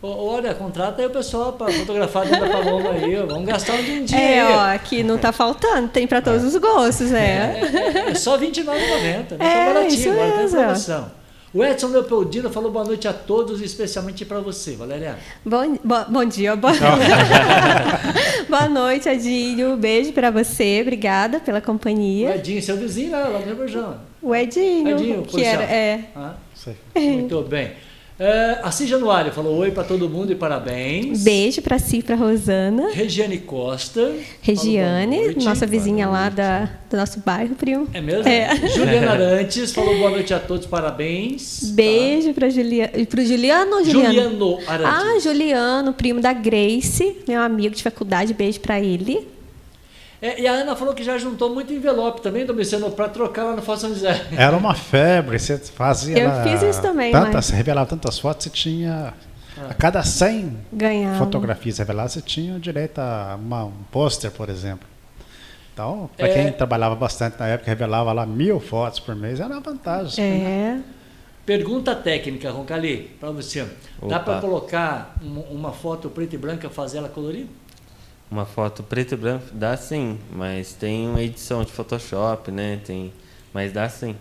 Olha, contrata aí o pessoal para fotografar dentro da Paloma aí. Vamos gastar um din É, ó, aqui não tá faltando, tem para todos os gostos, é. É, é, é só R$29,90, né? É, tá baratinho, agora tem promoção. O Edson Leopoldino falou boa noite a todos, especialmente para você, Valéria. Bom, bo, bom dia, boa, boa noite, Adinho. Beijo para você, obrigada pela companhia. O Edinho, seu vizinho lá, lá no Rebujão. O Edinho, Edinho que era, é. Ah, muito bem. É, Assis Januário falou oi para todo mundo e parabéns. Beijo para si, para Rosana. Regiane Costa. Regiane, nossa vizinha lá da, do nosso bairro, primo. É mesmo? É. Juliana Arantes falou boa noite a todos, parabéns. Beijo tá. para Juliano. Para Juliano ou Juliano? Juliano Arantes. Ah, Juliano, primo da Grace, meu amigo de faculdade, beijo para ele. É, e a Ana falou que já juntou muito envelope também, Domiciano, para trocar lá no Foto São José. Era uma febre, você fazia. Eu fiz isso também. Tantas, mas... Você revelava tantas fotos, você tinha. Ah. A cada 100 Ganhava. fotografias reveladas, você tinha direito a uma, um pôster, por exemplo. Então, para é... quem trabalhava bastante na época, revelava lá mil fotos por mês, era uma vantagem. É. Né? Pergunta técnica, Roncali, para você. Dá para colocar uma foto preta e branca, fazer ela colorida? Uma foto preto e branco dá sim, mas tem uma edição de Photoshop, né? Tem, mas dá sim.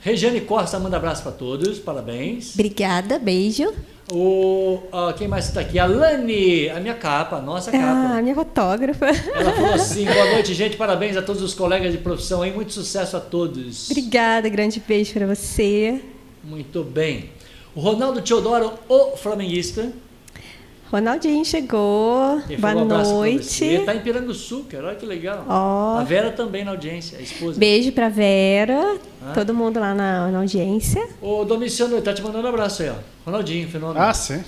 Regiane Costa manda abraço para todos, parabéns. Obrigada, beijo. O, uh, quem mais está aqui? A Lani, a minha capa, a nossa capa. Ah, a minha fotógrafa. Ela falou assim: boa noite, gente, parabéns a todos os colegas de profissão aí, muito sucesso a todos. Obrigada, grande beijo para você. Muito bem. O Ronaldo Teodoro, o flamenguista. Ronaldinho chegou. Ele Boa noite. Ele está em Piranguçu, cara. Olha que legal. Oh. A Vera também na audiência, a esposa. Beijo pra Vera. Ah. Todo mundo lá na, na audiência. O Domiciano está te mandando um abraço aí, ó. Ronaldinho, fenômeno. Ah, sim.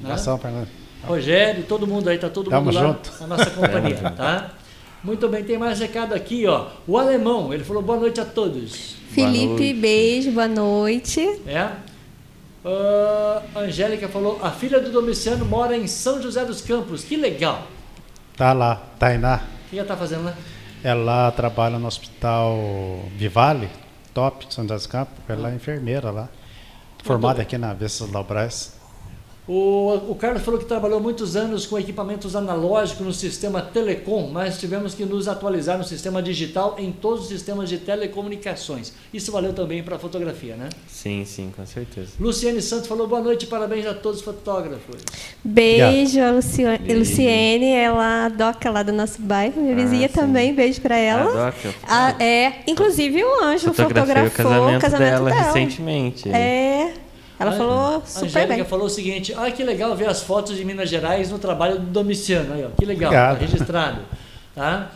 Abração, Fernando. Rogério, todo mundo aí, tá todo Tamo mundo junto. lá na nossa companhia, tá? Muito bem, tem mais recado aqui, ó. O alemão, ele falou boa noite a todos. Felipe, noite. beijo, boa noite. É? Uh, Angélica falou: a filha do Domiciano mora em São José dos Campos. Que legal. Tá lá, Tainá. O que ela tá fazendo lá? Ela trabalha no hospital Vivale, top, São José dos Campos. Ela é enfermeira lá. Formada aqui na Vessas Laubrais. O, o Carlos falou que trabalhou muitos anos com equipamentos analógicos no sistema Telecom, mas tivemos que nos atualizar no sistema digital em todos os sistemas de telecomunicações. Isso valeu também para a fotografia, né? Sim, sim, com certeza. Luciene Santos falou boa noite, parabéns a todos os fotógrafos. Beijo a Luciane, beijo. Luciene, ela doca lá do nosso bairro, minha ah, vizinha sim. também, beijo para ela. A doca. Ah, é, inclusive o Ângelo fotografou o casamento, o casamento dela, dela recentemente. É. Ela a, falou super Angélica bem. falou o seguinte: ah, que legal ver as fotos de Minas Gerais no trabalho do Domiciano. Aí, ó, que legal, tá registrado. Tá?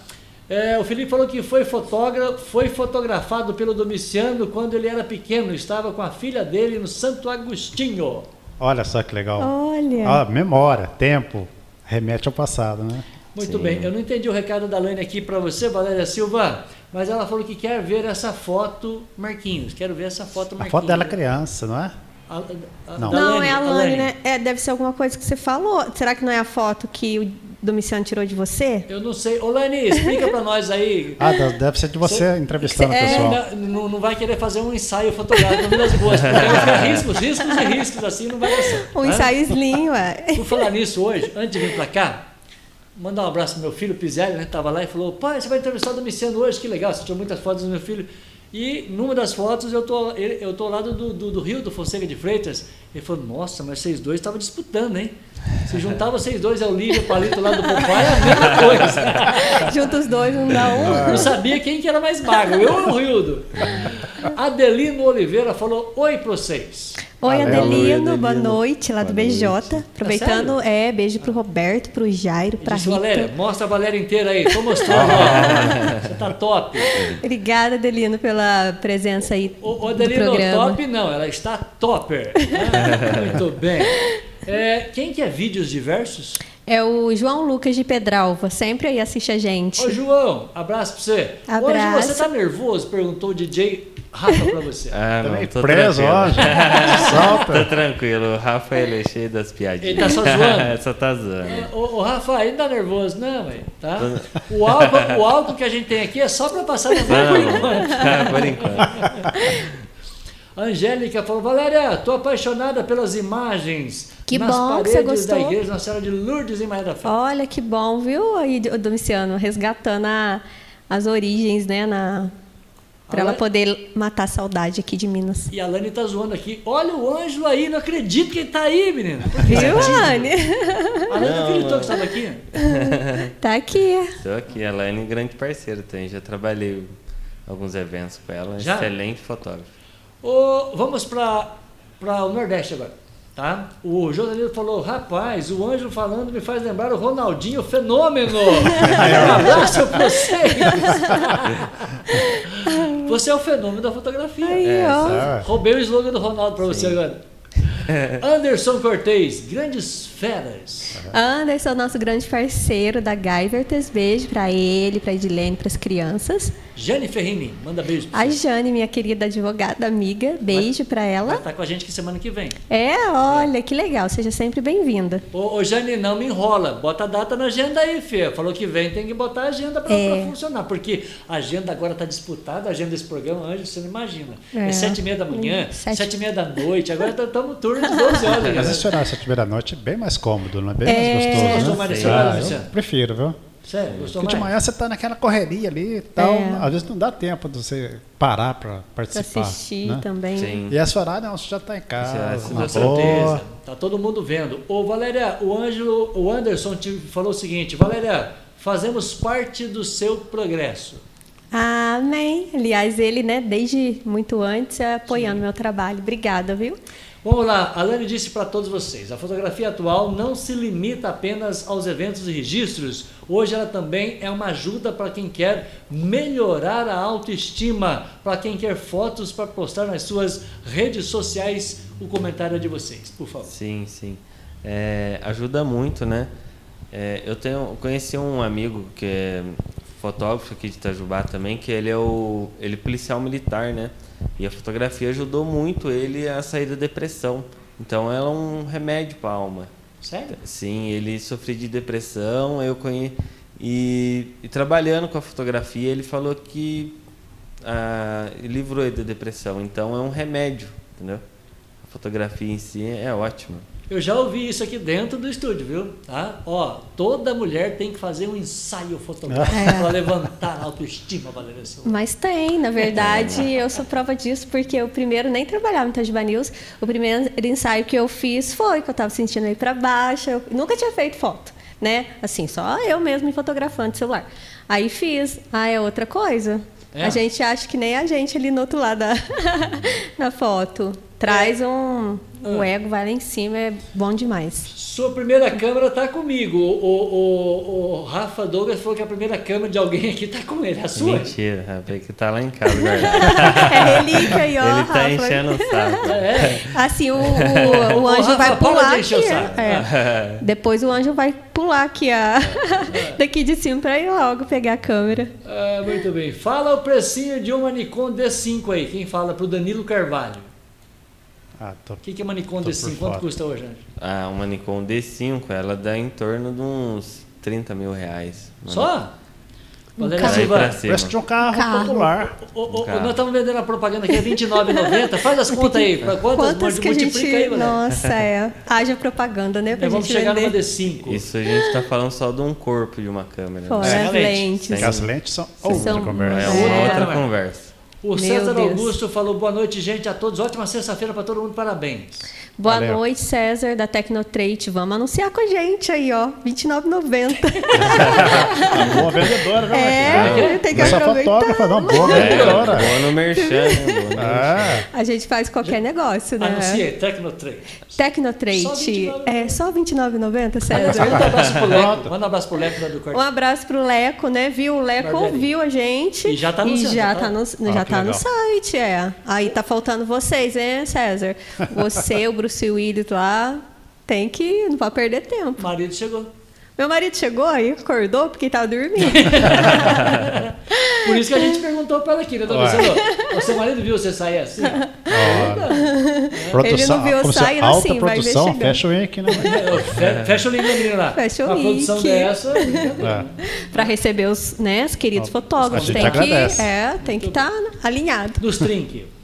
É, o Felipe falou que foi fotógrafo, foi fotografado pelo Domiciano quando ele era pequeno, estava com a filha dele no Santo Agostinho. Olha só que legal. Olha. Ah, memória, tempo, remete ao passado, né? Muito Sim. bem. Eu não entendi o recado da Lane aqui para você, Valéria Silva, mas ela falou que quer ver essa foto, Marquinhos. Quero ver essa foto, Marquinhos. A foto dela criança, não é? A, a, não, não é a Lani, né? É, deve ser alguma coisa que você falou. Será que não é a foto que Domiciano tirou de você? Eu não sei. Ô, Lani, explica para nós aí. Ah, deve ser de você, entrevistando o pessoal. Não, não, vai querer fazer um ensaio fotográfico das boas, porque riscos, riscos e riscos assim não vai dar certo. Um né? ensaio slim, ué. Por falar nisso hoje, antes de vir para cá, mandar um abraço pro meu filho, Pizelli, né? Tava lá e falou: pai, você vai entrevistar o Domiciano hoje, que legal, você tirou muitas fotos do meu filho. E numa das fotos eu tô, eu tô ao lado do, do, do Rio, do Fonseca de Freitas. Ele falou, nossa, mas vocês dois estavam disputando, hein? Se juntar vocês dois, é o Lívio e o Palito lá do Popeye, é a mesma coisa. Junta os dois, não dá um. Não sabia quem que era mais magro, eu ou o Rildo. Adelino Oliveira falou oi para vocês. Oi, Adelino, Adelino, boa noite, lá do boa BJ. Noite. Aproveitando, tá é, beijo pro Roberto, pro Jairo, pra Rita. Valéria, mostra a Valéria inteira aí, tô mostrando, ó. Você tá top. Obrigada, Adelino, pela presença aí o, o Adelino, do programa. top não, ela está topper. Né? Muito bem. É, quem que é Vídeos Diversos? É o João Lucas de Pedralva, sempre aí assiste a gente. Ô João, abraço pra você. Abraço. Hoje você tá nervoso? Perguntou o DJ Rafa pra você. Ah, não, Também tô preso hoje. Solta. tô tranquilo, o Rafa ele é cheio das piadinhas. Ele tá só zoando? só tá zoando. Ô, ô Rafa, ele tá nervoso, não, velho, tá? O álcool, o álcool que a gente tem aqui é só pra passar na mão por enquanto. por enquanto. Angélica falou, Valéria, tô apaixonada pelas imagens que nas bom paredes que você gostou. da igreja Nossa Senhora de Lourdes em Maria da Fé. Olha que bom, viu, aí, Domiciano, resgatando a, as origens, né, na... Para ela poder matar a saudade aqui de Minas. E a Lani tá zoando aqui. Olha o Ângelo aí, não acredito que ele tá aí, menina. Viu, Lani? A Lani não acreditou que estava aqui? tá aqui. Estou aqui. A Lani é grande parceira também. Já trabalhei alguns eventos com ela. Já? Excelente fotógrafo. Oh, vamos para o Nordeste agora. Tá? O Josanilo falou, rapaz, o Ângelo falando me faz lembrar o Ronaldinho Fenômeno. um abraço para vocês. você é o fenômeno da fotografia. Aí, é, Roubei o slogan do Ronaldo para você agora. Anderson Cortez, grandes feras. Anderson, nosso grande parceiro da Gaivertes. Beijo para ele, para Edilene, para as crianças. Jane Ferrini, manda beijo. A Jane, minha querida advogada amiga, beijo para ela. Vai estar tá com a gente que semana que vem. É, olha, é. que legal, seja sempre bem-vinda. Ô, ô, Jane, não me enrola, bota a data na agenda aí, Fê. Falou que vem, tem que botar a agenda para é. funcionar, porque a agenda agora está disputada, a agenda desse programa, Anjo, você não imagina. É, é sete e meia da manhã, sete, sete e meia da noite, agora estamos turno de 12 horas. Mas esse horário sete e meia da noite é bem mais cômodo, não é bem é... mais gostoso. Você gostou né? horário, Luciano? Prefiro, viu? Sério, gostou Porque mais? de manhã você está naquela correria ali e tal. É. Às vezes não dá tempo de você parar para participar. Pra assistir né? também. Sim. E essa horário não, você já está em casa. Com certeza. Tá todo mundo vendo. Ô, Valéria, o Ângelo, o Anderson te falou o seguinte: Valéria, fazemos parte do seu progresso. Amém. Aliás, ele, né, desde muito antes, é apoiando Sim. meu trabalho. Obrigada, viu? Vamos lá, a Lani disse para todos vocês: a fotografia atual não se limita apenas aos eventos e registros. Hoje ela também é uma ajuda para quem quer melhorar a autoestima, para quem quer fotos para postar nas suas redes sociais. O comentário é de vocês, por favor. Sim, sim. É, ajuda muito, né? É, eu tenho, conheci um amigo que é fotógrafo aqui de Itajubá também, que ele é o ele é policial militar, né? E a fotografia ajudou muito ele a sair da depressão. Então ela é um remédio para a alma. Sério? Sim, ele sofria de depressão, eu conheci e, e, trabalhando com a fotografia, ele falou que ah, livrou ele da depressão. Então é um remédio, entendeu? A fotografia em si é ótima. Eu já ouvi isso aqui dentro do estúdio, viu? Tá? Ó, toda mulher tem que fazer um ensaio fotográfico é. para levantar a autoestima, Valéria Silva. Mas tem, na verdade, eu sou prova disso, porque eu primeiro nem trabalhava no Tajiba News. O primeiro ensaio que eu fiz foi que eu estava sentindo aí para baixo. Eu nunca tinha feito foto, né? Assim, só eu mesmo me fotografando de celular. Aí fiz. Ah, é outra coisa. É. A gente acha que nem a gente ali no outro lado da, da foto. Traz é. um. O ah. ego vai lá em cima, é bom demais. Sua primeira câmera está comigo. O, o, o, Rafa Douglas falou que a primeira câmera de alguém aqui está com ele. A sua? Mentira, Rafa, que está lá em casa. é relíquia aí, ó. Ele está enchendo o saco. É. Assim, o, o, o anjo Rafa, vai pular aqui. É. Depois o anjo vai pular aqui a... daqui de cima para ir logo pegar a câmera. Ah, muito bem. Fala o precinho de uma Nikon D5 aí. Quem fala para o Danilo Carvalho. Ah, tô, o que, que é uma Nikon D5? Quanto custa hoje, Ah, uma Nikon D5, ela dá em torno de uns 30 mil reais. Só? Valéria Silva, parece de um carro, carro. popular. O, o, o, nós estamos vendendo a propaganda aqui a R$29,90. Faz as contas aí. Quantas, quantas que a gente... aí, Nossa, é. Haja propaganda, né? Pra vamos chegar vender. numa D5. Isso a gente está falando só de um corpo de uma câmera. Fora né? as lentes. As lentes são outra são, conversa. É uma outra é. conversa. O Meu César Deus. Augusto falou boa noite, gente, a todos. Ótima sexta-feira para todo mundo, parabéns. Boa Valeu. noite, César, da Tecnotrade. Vamos anunciar com a gente aí, ó. R$29,90. boa vendedora, né? É, tem que Essa fotógrafa, não, boa vendedora. É, boa no merchan, né? É. A gente faz qualquer negócio, né? Anunciei, Tecnotrade. Tecnotrade. É só R$29,90, César. Manda um abraço pro Leco. Manda um abraço pro Leco da do Um abraço pro Leco, né? Viu? O Leco ouviu a gente. E já tá no E já tá, tá no, já ah, tá no site, é. Aí tá faltando vocês, né, César? Você, o Bruno Bruce Willis lá, tem que. Não pode perder tempo. O marido chegou. Meu marido chegou e acordou porque estava dormindo. Por isso que a gente perguntou para ela aqui, né, O seu marido viu você sair assim? É. Produção, Ele não viu sair assim, vai ver chegando. Fecha o link, né? Fecha o link, menina lá. Fecha o link. produção dessa. É. Para receber os, né, os queridos fotógrafos. Tem que, é, tem que estar tá alinhado. Dos trinques.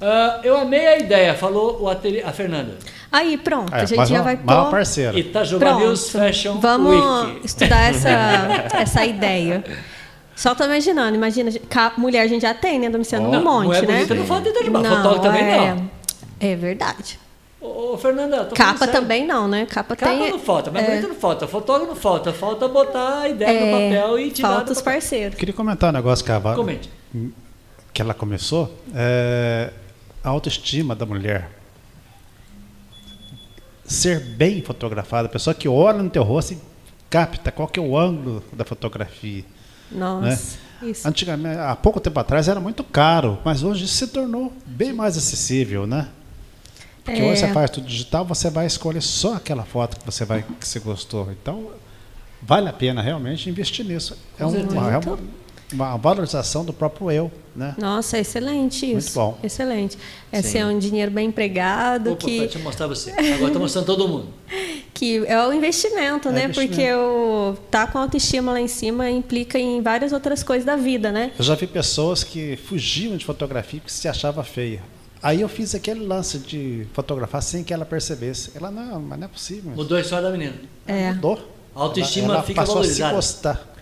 Uh, eu amei a ideia, falou o ateliê, a Fernanda. Aí, pronto, é, a gente já vai pôr. parceira. Itajuba pronto. News Fashion Vamos Week. estudar essa, essa ideia. Só tô imaginando, imagina, mulher a gente já tem, né, Domiciano, oh, um monte, né? Bonita não falta de Itajubá, fotógrafo também é, não. É verdade. Ô, Fernanda, Capa também não, né? Capa, Capa tem... não falta, mas é... bonita não falta. Fotógrafo não falta. Falta botar a ideia é... no papel e tirar Falta os parceiros. Queria comentar um negócio que a Comente. que ela começou. É a autoestima da mulher. Ser bem fotografada, a pessoa que olha no teu rosto e capta qual que é o ângulo da fotografia. Nossa. Né? Isso. Antigamente, há pouco tempo atrás era muito caro, mas hoje se tornou bem mais acessível, né? Porque é. hoje você faz tudo digital, você vai escolher só aquela foto que você vai que você gostou. Então, vale a pena realmente investir nisso. É, um, é uma, uma valorização do próprio eu, né? Nossa, excelente isso. Muito bom. Excelente. É ser um dinheiro bem empregado. Opa, que... Eu mostrar você. Agora estou mostrando todo mundo. que é o investimento, é né? Investimento. Porque o tá com autoestima lá em cima implica em várias outras coisas da vida, né? Eu já vi pessoas que fugiam de fotografia porque se achava feia. Aí eu fiz aquele lance de fotografar sem que ela percebesse. Ela, não, mas não é possível. Mudou a história da menina. É. Mudou. A autoestima ela, ela fica passou valorizada. a se gostar.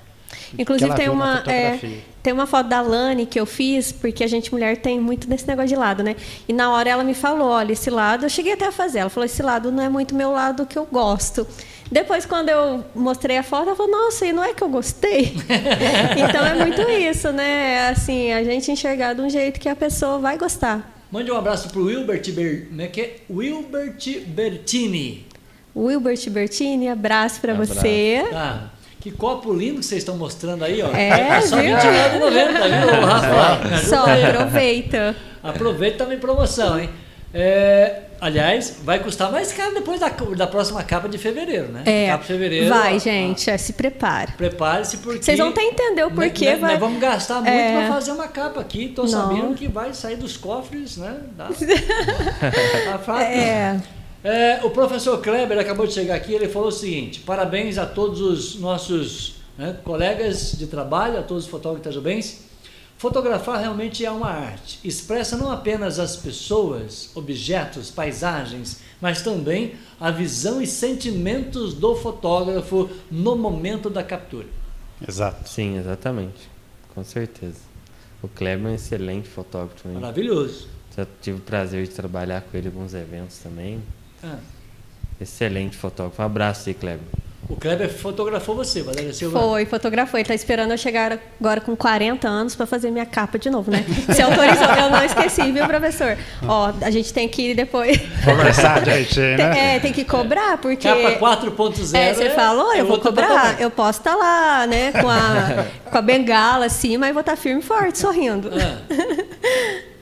Inclusive tem uma, é, tem uma foto da Lani que eu fiz, porque a gente mulher tem muito desse negócio de lado, né? E na hora ela me falou, olha, esse lado, eu cheguei até a fazer, ela falou, esse lado não é muito meu lado que eu gosto. Depois, quando eu mostrei a foto, ela falou, nossa, e não é que eu gostei? então é muito isso, né? Assim, a gente enxergar de um jeito que a pessoa vai gostar. Mande um abraço pro Wilbert, Ber... né, que é Wilbert Bertini. Wilbert Bertini, abraço para você. Ah. Que copo lindo que vocês estão mostrando aí, ó. É, é só R$29,90, viu, Rafa? Só aproveita. Aproveita também promoção, hein? É, aliás, vai custar mais caro depois da, da próxima capa de fevereiro, né? É, capa de fevereiro. Vai, ó, gente, é, se prepare. Prepare-se porque. Vocês vão até entender o porquê. Nós, vai... nós vamos gastar muito é... para fazer uma capa aqui. Estou sabendo que vai sair dos cofres, né? Da, da é. É, o professor Kleber acabou de chegar aqui, ele falou o seguinte: parabéns a todos os nossos né, colegas de trabalho, a todos os fotógrafos itajubenses. Fotografar realmente é uma arte. Expressa não apenas as pessoas, objetos, paisagens, mas também a visão e sentimentos do fotógrafo no momento da captura. Exato. Sim, exatamente. Com certeza. O Kleber é um excelente fotógrafo. Hein? Maravilhoso. Já tive o prazer de trabalhar com ele em alguns eventos também. Ah. Excelente fotógrafo. Um abraço aí, Kleber. O Kleber fotografou você, Valéria Silva? Foi, fotografou. Ele está esperando eu chegar agora com 40 anos para fazer minha capa de novo, né? Se autorizou. eu não esqueci, viu, professor? Ó, a gente tem que ir depois... Conversar, gente, né? É, tem que cobrar, porque... Capa 4.0 É, você é, falou, eu vou cobrar. Eu posso estar tá lá, né, com a, com a bengala assim, mas vou estar tá firme e forte, sorrindo. Ah.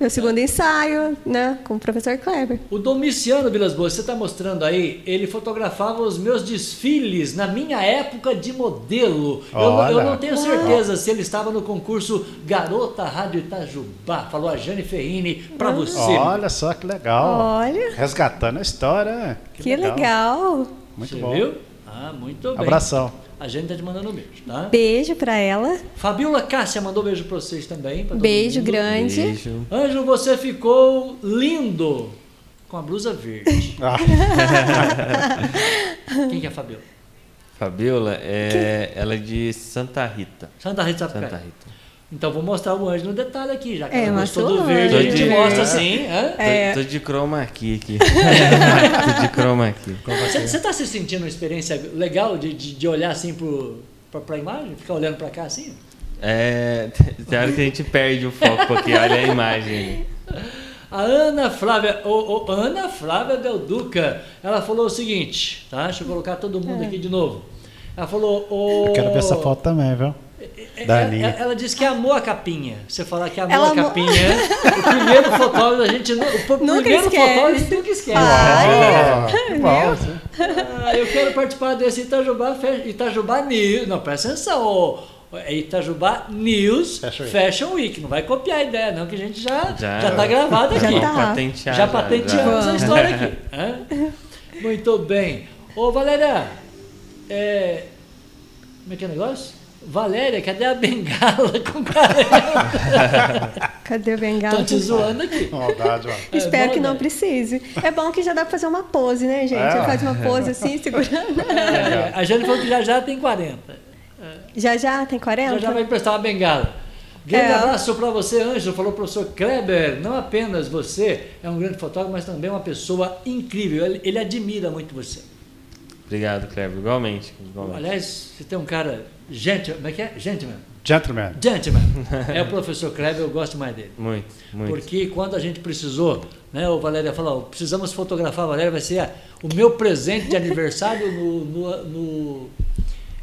Meu segundo ensaio, né, com o professor Kleber. O Domiciano Vilas Boas, você está mostrando aí, ele fotografava os meus desfiles na minha época de modelo. Eu, eu, não tenho certeza se ele estava no concurso Garota Rádio Itajubá. Falou a Jane Ferrini para ah. você. Olha só que legal. Olha. Resgatando a história. Que, que legal. legal. Muito você bom. Viu? Ah, muito bem. Abração. A gente tá te mandando um beijo, tá? Beijo para ela. Fabiola Cássia mandou beijo para vocês também. Beijo mundo. grande. Beijo. Ângelo, você ficou lindo com a blusa verde. Ah. Quem que é a Fabiola? Fabiola, é, ela é de Santa Rita. Santa Rita, Santa Rita. Então vou mostrar o anjo no detalhe aqui, já que é, ela gostou do verde, a gente mostra assim. É. Tô, tô, de chroma aqui. aqui. tô de chroma aqui. Você está se sentindo uma experiência legal de, de, de olhar assim para a imagem? Ficar olhando para cá assim? É, tem hora que a gente perde o foco, porque olha a imagem. A Ana Flávia, o, o, Ana Flávia Del Duca, ela falou o seguinte, tá? Deixa eu colocar todo mundo é. aqui de novo. Ela falou. O, eu quero ver essa foto também, viu? É, da ela, ela, disse que amou a capinha. Você falar que amou ela a capinha, o primeiro fotógrafo a gente o nunca primeiro esquece. fotógrafo nunca esquece. Ah, ah, eu quero participar desse Itajubá, Itajubá News. Não, presta atenção. É Itajubá News Fashion Week. Fashion Week. Não vai copiar a ideia, não, que a gente já já, já tá gravado aqui. Já, tá. Patentear, já, já patenteamos já. a história aqui. Muito bem. Ô, Valéria, é, como é que é o negócio? Valéria, cadê a bengala com caramba? Cadê a bengala? Tô te zoando aqui. Maldade, ó. Espero é, que não precise. É bom que já dá pra fazer uma pose, né, gente? É. Faz uma pose assim, segurando. É, a Jane falou que já já tem 40. Já já tem 40? Já já vai emprestar uma bengala. Grande é. abraço para você, Ângelo. Falou o professor Kleber. Não apenas você é um grande fotógrafo, mas também uma pessoa incrível. Ele, ele admira muito você. Obrigado, Kleber. Igualmente, igualmente. Aliás, você tem um cara Gentleman, como é que é? Gentleman. Gentleman. Gentleman. É o professor Kleber, eu gosto mais dele. Muito, muito. Porque quando a gente precisou, né, o Valéria falou, precisamos fotografar a Valéria, vai ser o meu presente de aniversário no, no, no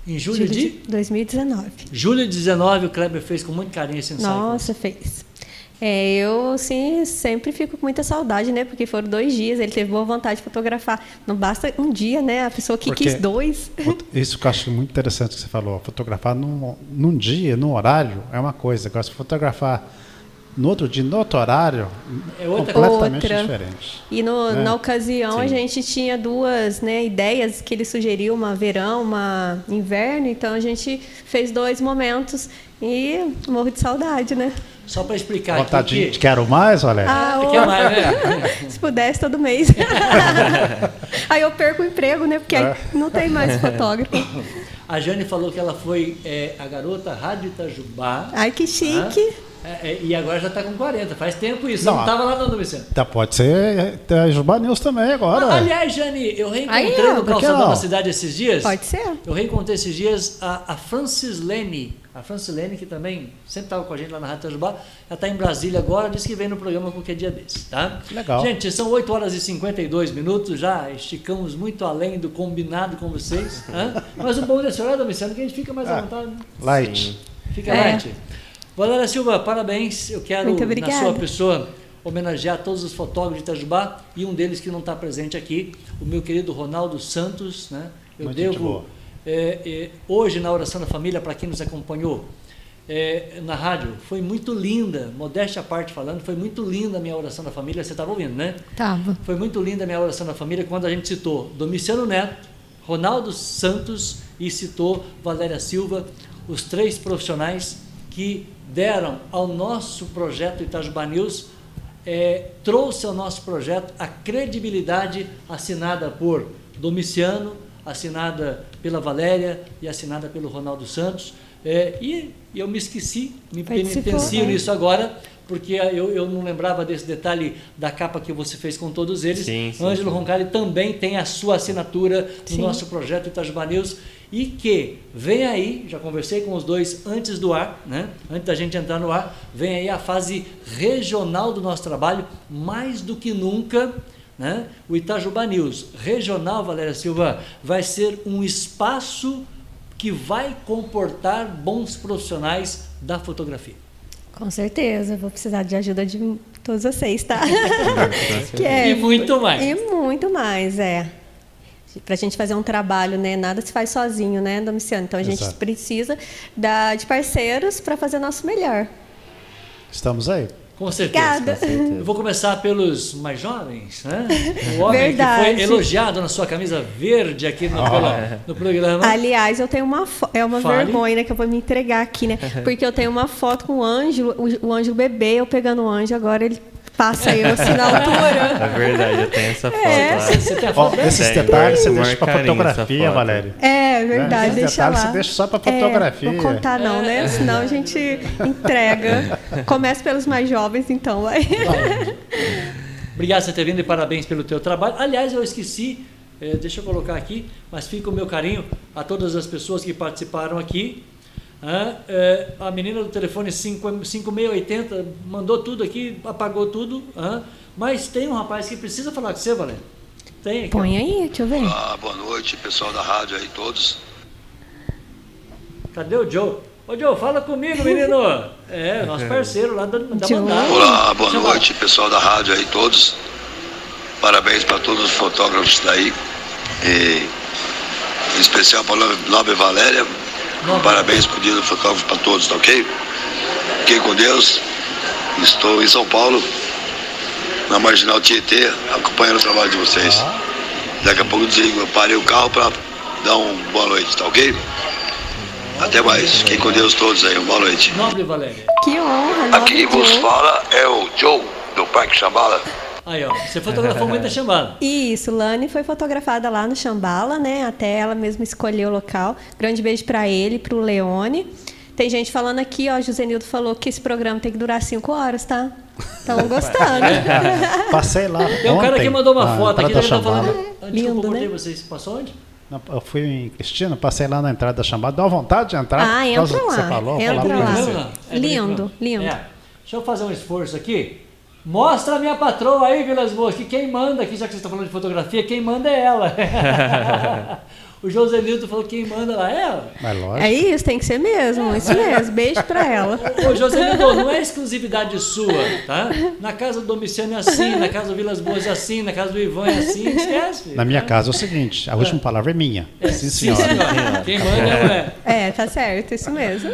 em julho, julho de? 2019. Julho de 19, o Kleber fez com muito carinho esse ensaio. Nossa, fez. É, eu sim sempre fico com muita saudade, né? Porque foram dois dias, ele teve boa vontade de fotografar. Não basta um dia, né? A pessoa que Porque quis dois. Isso que eu acho muito interessante que você falou. Fotografar num, num dia, num horário, é uma coisa. Agora, se fotografar no outro dia, no outro horário, é outra, completamente outra. diferente. E no, né? na ocasião Sim. a gente tinha duas né, ideias que ele sugeriu, uma verão, uma inverno, então a gente fez dois momentos e morro de saudade, né? Só para explicar Vontade aqui. Que... Quero mais, Valéria? Ah, Quer mais, né? Se pudesse, todo mês. aí eu perco o emprego, né? Porque é. não tem mais fotógrafo. A Jane falou que ela foi é, a garota Rádio Itajubá. Ai, que chique. É, é, e agora já está com 40. Faz tempo isso. Não, não estava lá não, Vicente. Tá, pode ser é, Jubá News também agora. Ah, aliás, Jane, eu reencontrei Aí, no calçadão da cidade esses dias. Pode ser. Eu reencontrei esses dias a, a Francis Lene a Francilene, que também sempre estava com a gente lá na Rádio Tajubá, ela está em Brasília agora, disse que vem no programa qualquer dia desse, tá? Legal. Gente, são 8 horas e 52 minutos, já esticamos muito além do combinado com vocês. Mas o bom desse horário, Domiciano, é que a gente fica mais à ah, vontade. Né? Light. Sim. Fica é. light. Valéria Silva, parabéns. Eu quero, na sua pessoa, homenagear todos os fotógrafos de Itajubá e um deles que não está presente aqui, o meu querido Ronaldo Santos, né? Eu muito devo é, é, hoje na oração da família, para quem nos acompanhou é, na rádio, foi muito linda, modéstia à parte falando, foi muito linda a minha oração da família. Você estava ouvindo, né? Tava. Foi muito linda a minha oração da família quando a gente citou Domiciano Neto, Ronaldo Santos e citou Valéria Silva, os três profissionais que deram ao nosso projeto Itajubá News, é, trouxe ao nosso projeto a credibilidade assinada por Domiciano, assinada pela Valéria e assinada pelo Ronaldo Santos. É, e eu me esqueci, me penitencio né? nisso agora, porque eu, eu não lembrava desse detalhe da capa que você fez com todos eles. Sim, sim, Ângelo sim. Roncalli também tem a sua assinatura no sim. nosso projeto Itajubá News e que vem aí, já conversei com os dois antes do ar, né? antes da gente entrar no ar, vem aí a fase regional do nosso trabalho, mais do que nunca né? O Itajubá News Regional, Valéria Silva, vai ser um espaço que vai comportar bons profissionais da fotografia. Com certeza, vou precisar de ajuda de todos vocês, tá? é, e muito mais. E muito mais, é. Para a gente fazer um trabalho, né? Nada se faz sozinho, né, Domiciano? Então a gente precisa da, de parceiros para fazer nosso melhor. Estamos aí. Com certeza. Obrigada. Com certeza. Eu vou começar pelos mais jovens, né? O homem Verdade. que foi elogiado na sua camisa verde aqui no, pela, no programa. Aliás, eu tenho uma é uma Fale. vergonha né, que eu vou me entregar aqui, né? Porque eu tenho uma foto com o Ângelo, o, o Ângelo bebê, eu pegando o Ângelo, agora ele passa aí assim na altura. É verdade, eu tenho essa foto é. lá. Você tem a foto? Oh, esses detalhes você deixa para fotografia, Valéria. É, verdade, né? deixa lá. você deixa só para fotografia. É, não contar não, né? Senão a gente entrega. Começa pelos mais jovens, então. Vai. Obrigado por ter vindo e parabéns pelo teu trabalho. Aliás, eu esqueci, é, deixa eu colocar aqui, mas fica o meu carinho a todas as pessoas que participaram aqui. Ah, é, a menina do telefone 5680 mandou tudo aqui, apagou tudo. Ah, mas tem um rapaz que precisa falar com você, Valério. Tem aqui. Põe aí, deixa eu ver. Olá, boa noite, pessoal da rádio aí, todos. Cadê o Joe? Ô Joe, fala comigo, menino. É, nosso parceiro lá da, da Mandala. Olá, boa Chama. noite, pessoal da rádio aí, todos. Parabéns para todos os fotógrafos daí. E, em especial para a Nobre Valéria Parabéns pro dia do fotógrafo para todos, tá ok? Fiquem com Deus. Estou em São Paulo, na Marginal Tietê, acompanhando o trabalho de vocês. Daqui a pouco eu desligo, eu parei o carro para dar uma boa noite, tá ok? Até mais. Fiquem com Deus todos aí. Uma boa noite. Nobre Valéria. Que honra. Aqui vos fala é o Joe, do Parque Chambala. Aí, ó, você fotografou muito a Chambala. Isso, Lani foi fotografada lá no Chambala, né? Até ela mesma escolheu o local. Grande beijo para ele, para o Leone. Tem gente falando aqui, ó, José Nildo falou que esse programa tem que durar cinco horas, tá? Estão gostando. Passei lá. Tem um cara que mandou uma foto aqui, ele tá falando. É, Lindo, né? vocês. Passou onde? Eu fui em Cristina, passei lá na entrada da chamada, dá uma vontade de entrar. Ah, entra lá. Você falou, entra lá. Lindo, lindo. É. Deixa eu fazer um esforço aqui. Mostra a minha patroa aí, Vilas Boas, que quem manda aqui, já que vocês estão falando de fotografia, quem manda é ela. o José Nilton falou que quem manda lá é ela. Mas lógico. É isso, tem que ser mesmo, isso mesmo. Beijo pra ela. Ô, José Nilton, não é exclusividade sua, tá? Na casa do Domiciano é assim, na casa do Vilas Boas é assim, na casa do Ivan é assim, esquece. Na minha casa é o seguinte, a última palavra é minha. É, sim, senhora. Sim, senhora. Quem manda é. É, tá certo, isso mesmo.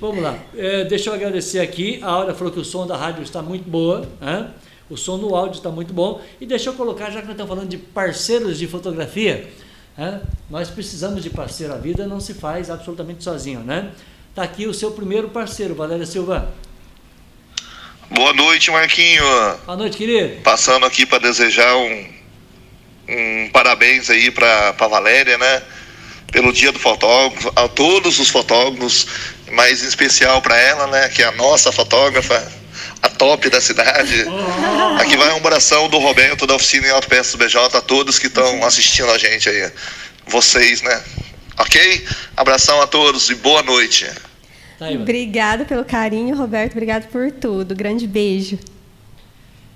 Vamos lá. É, deixa eu agradecer aqui. A Aura falou que o som da rádio está muito boa. Né? O som no áudio está muito bom. E deixa eu colocar, já que nós estamos falando de parceiros de fotografia, né? nós precisamos de parceiro. A vida não se faz absolutamente sozinho. Né? Está aqui o seu primeiro parceiro, Valéria Silva. Boa noite, Marquinho. Boa noite, querido. Passando aqui para desejar um, um parabéns aí para a Valéria, né? Pelo dia do fotógrafo, a todos os fotógrafos, mas em especial para ela, né, que é a nossa fotógrafa, a top da cidade. Aqui vai uma oração do Roberto da oficina em Autopeças BJ a todos que estão assistindo a gente aí. Vocês, né? Ok? Abração a todos e boa noite. Tá aí, Obrigada pelo carinho, Roberto. Obrigado por tudo. Grande beijo.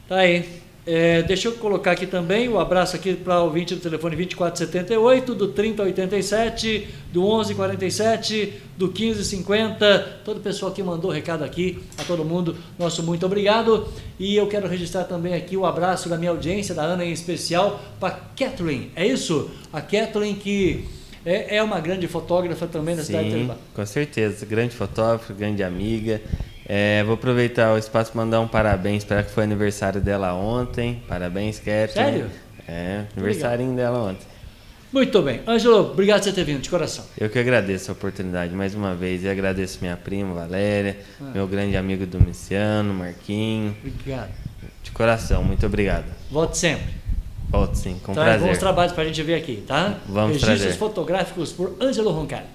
Tá aí. É, deixa eu colocar aqui também o abraço aqui para o ouvinte do telefone 2478, do 3087, do 1147, do 1550, todo o pessoal que mandou recado aqui, a todo mundo, nosso muito obrigado. E eu quero registrar também aqui o abraço da minha audiência, da Ana em especial, para Kathleen, é isso? A Kathleen que é, é uma grande fotógrafa também da Sim, cidade de com certeza, grande fotógrafa, grande amiga. É, vou aproveitar o espaço para mandar um parabéns para que foi aniversário dela ontem. Parabéns, Kathleen. Sério? É, aniversário dela ontem. Muito bem. Ângelo, obrigado por você ter vindo, de coração. Eu que agradeço a oportunidade mais uma vez e agradeço minha prima, Valéria, ah. meu grande amigo Domiciano, Marquinho. Obrigado. De coração, muito obrigado. Volte sempre. Volte sim, com prazer. Bons trabalhos para a gente ver aqui, tá? Vamos Registros trazer. fotográficos por Ângelo Roncalho.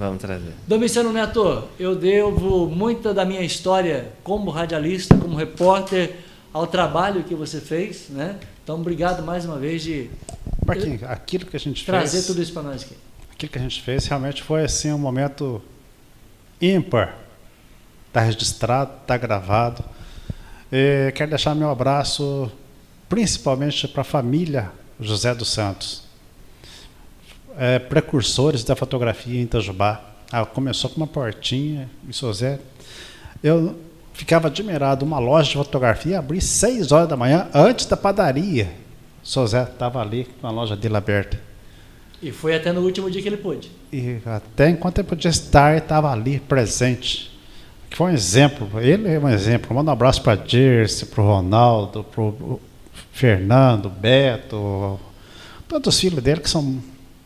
Vamos trazer. Domiciano Neto, eu devo muita da minha história como radialista, como repórter, ao trabalho que você fez, né? Então, obrigado mais uma vez de Marquinhos, aquilo que a gente trazer fez, tudo isso para nós aqui. Aquilo que a gente fez realmente foi assim um momento ímpar. Está registrado, está gravado. E quero deixar meu abraço principalmente para a família José dos Santos é, precursores da fotografia em Itajubá. Ah, começou com uma portinha em Sozé. Eu ficava admirado, uma loja de fotografia abrir seis horas da manhã antes da padaria. Sozé estava ali com a loja dele aberta. E foi até no último dia que ele pôde. E até enquanto ele podia estar, estava ali presente. que foi um exemplo. Ele é um exemplo. Manda um abraço para Dirce, para o Ronaldo, para o Fernando, Beto, todos os filhos dele que são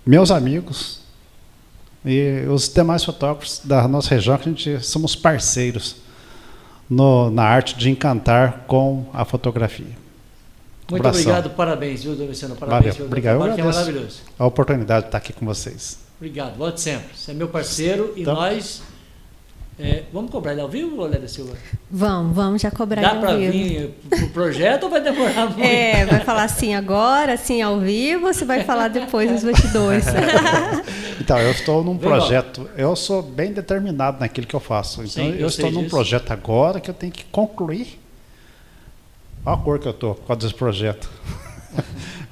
meus amigos e os demais fotógrafos da nossa região que a gente somos parceiros no, na arte de encantar com a fotografia. Muito Abração. obrigado, parabéns, viu, Domiciano? Parabéns Valeu. Obrigado, eu é maravilhoso. A oportunidade de estar aqui com vocês. Obrigado, volte sempre. Você é meu parceiro e então, nós é, vamos cobrar ele ao vivo, Valéria Silva? Vamos, vamos já cobrar Dá para vir pro projeto ou vai demorar muito? É, vai falar assim agora, assim ao vivo, ou você vai falar depois nos bastidores? então, eu estou num projeto, eu sou bem determinado naquilo que eu faço. Então, Sim, eu, eu estou num disso. projeto agora que eu tenho que concluir. Olha a cor que eu estou com esse projeto.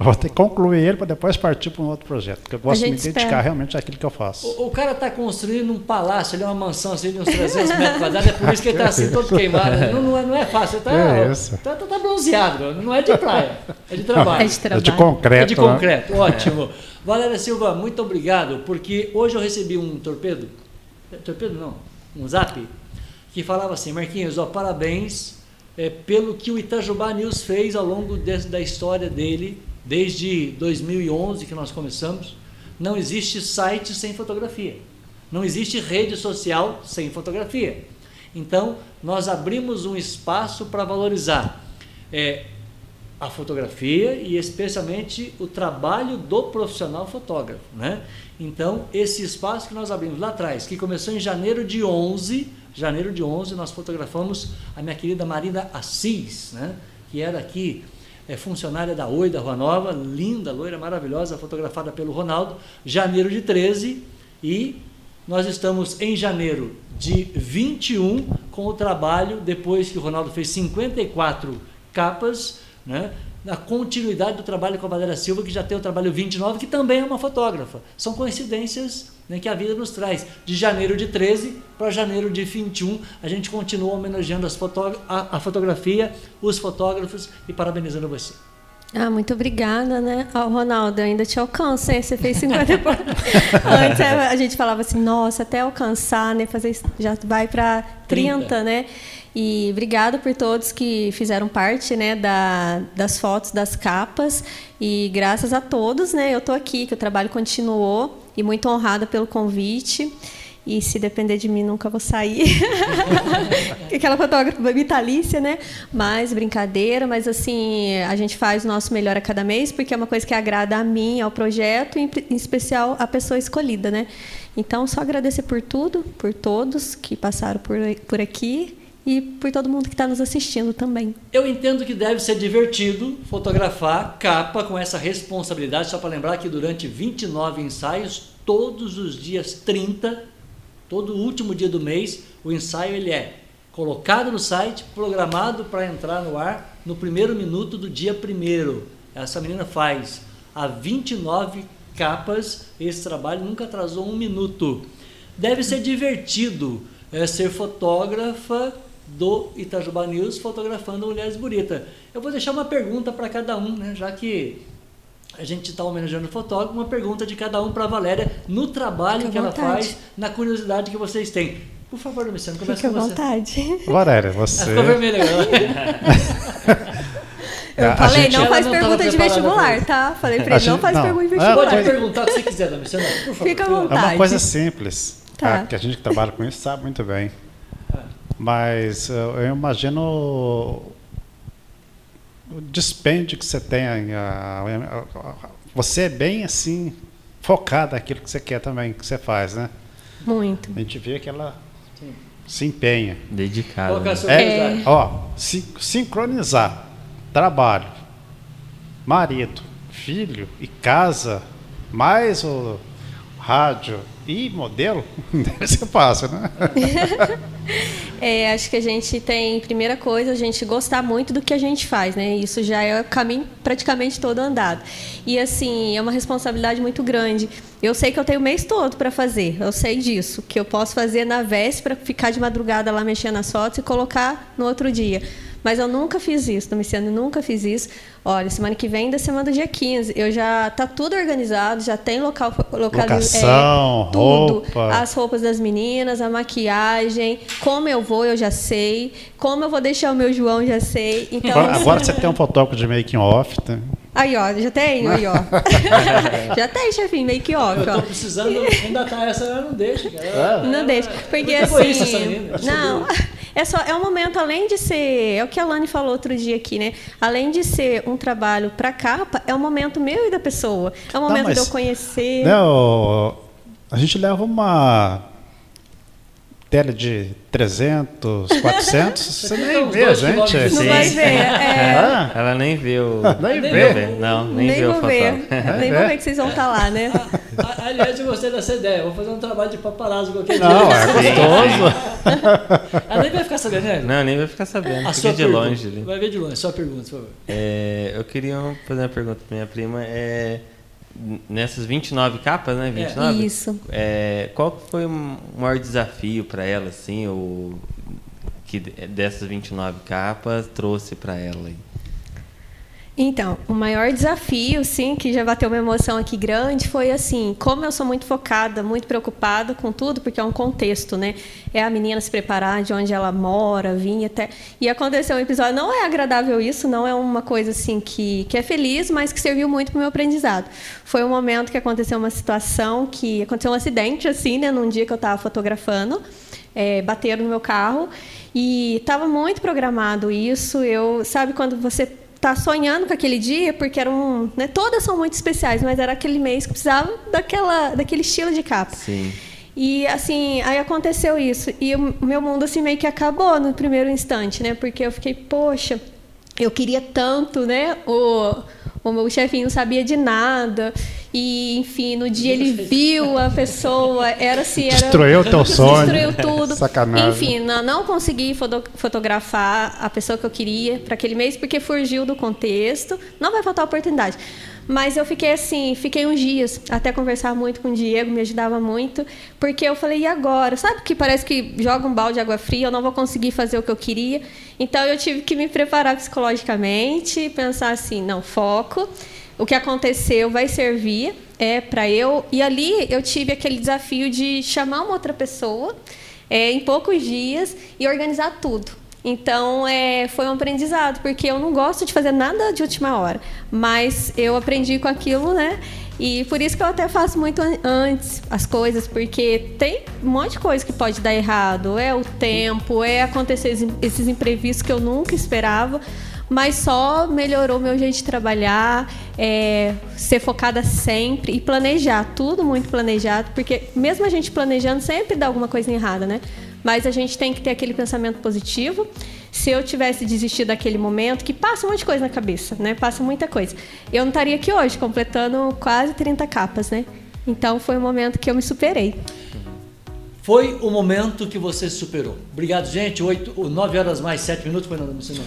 Vou ter que concluir ele para depois partir para um outro projeto, porque eu gosto de me dedicar espera. realmente àquilo que eu faço. O, o cara está construindo um palácio, ali, uma mansão assim, de uns 300 metros quadrados, é por isso que ele está assim todo queimado. Não, não, é, não é fácil, está é tá, tá, tá, bronzeado, não é de praia, é de trabalho. É de, trabalho. É de concreto. É de concreto, né? ótimo. Valéria Silva, muito obrigado, porque hoje eu recebi um torpedo, torpedo não, um zap, que falava assim, Marquinhos, ó, parabéns é, pelo que o Itajubá News fez ao longo de, da história dele, desde 2011 que nós começamos. Não existe site sem fotografia. Não existe rede social sem fotografia. Então, nós abrimos um espaço para valorizar é, a fotografia e especialmente o trabalho do profissional fotógrafo. Né? Então, esse espaço que nós abrimos lá atrás, que começou em janeiro de 11, janeiro de 11, nós fotografamos a minha querida Marina Assis, né? que era aqui é funcionária da Oi da Rua Nova, linda, loira, maravilhosa, fotografada pelo Ronaldo, janeiro de 13 e nós estamos em janeiro de 21 com o trabalho, depois que o Ronaldo fez 54 capas, né? Na continuidade do trabalho com a Valéria Silva, que já tem o trabalho 29, que também é uma fotógrafa. São coincidências né, que a vida nos traz. De janeiro de 13 para janeiro de 21, a gente continua homenageando a, a fotografia, os fotógrafos e parabenizando você. Ah, muito obrigada, né? Oh, Ronaldo, ainda te alcanço, hein? Você fez 50 Antes a gente falava assim, nossa, até alcançar, né? Fazer, já vai para 30, 30, né? E obrigado por todos que fizeram parte né, da, das fotos, das capas. E graças a todos, né, eu estou aqui, que o trabalho continuou. E muito honrada pelo convite. E se depender de mim, nunca vou sair. Aquela fotógrafa vitalícia, né? Mas brincadeira, mas assim, a gente faz o nosso melhor a cada mês, porque é uma coisa que agrada a mim, ao projeto, e em especial a pessoa escolhida, né? Então, só agradecer por tudo, por todos que passaram por, por aqui e por todo mundo que está nos assistindo também. Eu entendo que deve ser divertido fotografar capa com essa responsabilidade, só para lembrar que durante 29 ensaios, todos os dias 30, todo último dia do mês, o ensaio ele é colocado no site, programado para entrar no ar no primeiro minuto do dia primeiro. Essa menina faz a 29 capas, esse trabalho nunca atrasou um minuto. Deve ser divertido é, ser fotógrafa do Itajubá News fotografando mulheres bonitas. Eu vou deixar uma pergunta para cada um, né? já que a gente está homenageando o fotógrafo, uma pergunta de cada um para a Valéria no trabalho que ela faz, na curiosidade que vocês têm. Por favor, Luciano, começa Fique com você. vontade. Valéria, você... ficou vermelha agora. Eu falei, não faz pergunta de vestibular, tá? Falei para ele, não faz não. pergunta de vestibular. Pode perguntar o que você quiser, Luciano, por favor. Fica à vontade. É uma coisa simples, tá. tá? que a gente que trabalha com isso sabe muito bem. Mas eu imagino o dispêndio que você tem. Você é bem assim, focada naquilo que você quer também, que você faz, né? Muito. A gente vê que ela Sim. se empenha. Dedicada. Né? É, é. Ó, sincronizar trabalho, marido, filho e casa, mais o rádio e modelo, ser fácil, né? é, acho que a gente tem, primeira coisa, a gente gostar muito do que a gente faz, né? Isso já é o caminho praticamente todo andado. E assim, é uma responsabilidade muito grande. Eu sei que eu tenho o mês todo para fazer, eu sei disso, que eu posso fazer na véspera, ficar de madrugada lá mexendo nas fotos e colocar no outro dia. Mas eu nunca fiz isso, Domiciano, nunca fiz isso. Olha, semana que vem, da semana do dia 15, eu já tá tudo organizado, já tem local, local Locação, é, tudo. Roupa. As roupas das meninas, a maquiagem, como eu vou, eu já sei. Como eu vou deixar o meu João, já sei. Então, agora, agora você tem um fotógrafo de making off, tá? Aí, ó, já tem, aí, ó. já tem, chefinho, make off, ó. Eu tô precisando tá essa, não deixa, cara. Não é, deixa, porque assim... Não, é só, é um momento, além de ser, é o que a Lani falou outro dia aqui, né? Além de ser um trabalho para capa, é um momento meu e da pessoa. É um momento não, mas, de eu conhecer. Não, a gente leva uma tela de 300, 400, você nem vê a gente. Não vai ver. É. Ela nem vê o. nem vê. Não, nem, nem vê o ver. Nem vou ver que vocês vão estar tá lá, né? Aliás, eu gostei dessa ideia. Vou fazer um trabalho de paparazzo qualquer dia. Não, é gostoso. Ela nem vai ficar sabendo, né? Não, nem vai ficar sabendo. A sua de longe. Ali. Vai ver de longe. Só pergunta, por favor. É, eu queria fazer uma pergunta para minha prima. É nessas 29 capas, né? 29? É. Isso. É, qual foi o maior desafio para ela, assim, ou que dessas 29 capas trouxe para ela? Aí? Então, o maior desafio, sim, que já bateu uma emoção aqui grande, foi assim, como eu sou muito focada, muito preocupada com tudo, porque é um contexto, né? É a menina se preparar de onde ela mora, vinha até. E aconteceu um episódio, não é agradável isso, não é uma coisa assim que, que é feliz, mas que serviu muito para o meu aprendizado. Foi um momento que aconteceu uma situação que aconteceu um acidente, assim, né? Num dia que eu estava fotografando, é, bateram no meu carro. E estava muito programado isso. Eu, sabe, quando você tá sonhando com aquele dia, porque eram, né, todas são muito especiais, mas era aquele mês que precisava daquela, daquele estilo de capa. Sim. E assim, aí aconteceu isso. E o meu mundo assim meio que acabou no primeiro instante, né? Porque eu fiquei, poxa, eu queria tanto, né? O o meu chefinho não sabia de nada. E, enfim, no dia ele viu a pessoa, era assim. Era, destruiu o teu sonho. Destruiu tudo. Sacanagem. Enfim, não, não consegui fotografar a pessoa que eu queria para aquele mês, porque fugiu do contexto. Não vai faltar oportunidade. Mas eu fiquei assim, fiquei uns dias até conversar muito com o Diego, me ajudava muito, porque eu falei, e agora? Sabe que parece que joga um balde de água fria, eu não vou conseguir fazer o que eu queria. Então eu tive que me preparar psicologicamente, pensar assim, não, foco. O que aconteceu vai servir é para eu. E ali eu tive aquele desafio de chamar uma outra pessoa é, em poucos dias e organizar tudo. Então, é, foi um aprendizado, porque eu não gosto de fazer nada de última hora, mas eu aprendi com aquilo, né? E por isso que eu até faço muito antes as coisas, porque tem um monte de coisa que pode dar errado. É o tempo, é acontecer esses imprevistos que eu nunca esperava, mas só melhorou meu jeito de trabalhar, é, ser focada sempre e planejar, tudo muito planejado, porque mesmo a gente planejando sempre dá alguma coisa errada, né? Mas a gente tem que ter aquele pensamento positivo. Se eu tivesse desistido daquele momento, que passa um monte de coisa na cabeça, né? Passa muita coisa. Eu não estaria aqui hoje, completando quase 30 capas, né? Então foi um momento que eu me superei. Foi o momento que você se superou. Obrigado, gente. 8, 9 horas mais 7 minutos, Fernando Mucinão.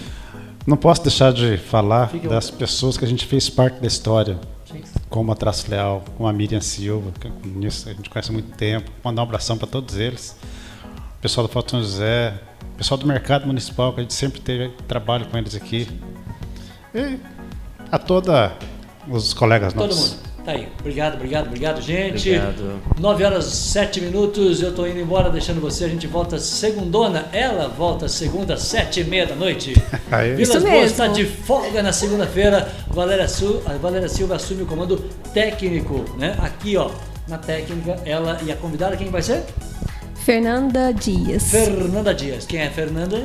Não posso deixar de falar Fique das pessoas que a gente fez parte da história. Sim. Como a Traço Leal, como a Miriam Silva, que a gente conhece há muito tempo. Mandar um abração para todos eles pessoal do Foto São José, pessoal do mercado municipal, que a gente sempre teve trabalho com eles aqui. E a toda os colegas Todo nossos. Todo mundo. Tá aí. Obrigado, obrigado, obrigado, gente. Obrigado. 9 horas 7 minutos. Eu tô indo embora, deixando você. A gente volta segundona. Ela volta segunda, 7 e meia da noite. Aí. Vilas Boas está de folga na segunda-feira. Valéria, Su, a Valéria Silva assume o comando técnico, né? Aqui, ó, na técnica, ela e a convidada, quem vai ser? Fernanda Dias. Fernanda Dias. Quem é Fernanda?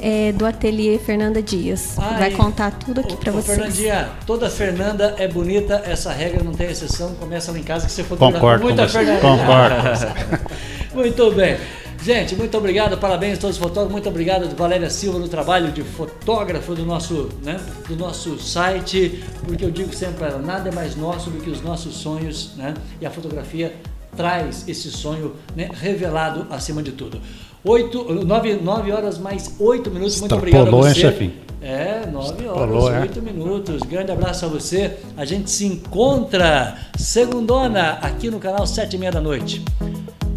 É do ateliê Fernanda Dias. Ai, Vai contar tudo aqui para vocês. Fernandinha, toda Fernanda é bonita, essa regra não tem exceção. Começa lá em casa que você for Concordo muita Fernanda. Concordo. muito bem. Gente, muito obrigado, parabéns a todos os fotógrafos, muito obrigado Valéria Silva no trabalho de fotógrafo do nosso, né, do nosso site, porque eu digo sempre para ela, nada é mais nosso do que os nossos sonhos, né, e a fotografia traz esse sonho né, revelado acima de tudo. Oito, nove, nove horas mais oito minutos. Muito obrigado a você. Hein, É, nove horas, é. oito é? minutos. Grande abraço a você. A gente se encontra segundona aqui no canal sete e meia da noite.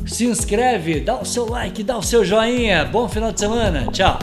Se inscreve, dá o seu like, dá o seu joinha. Bom final de semana. Tchau.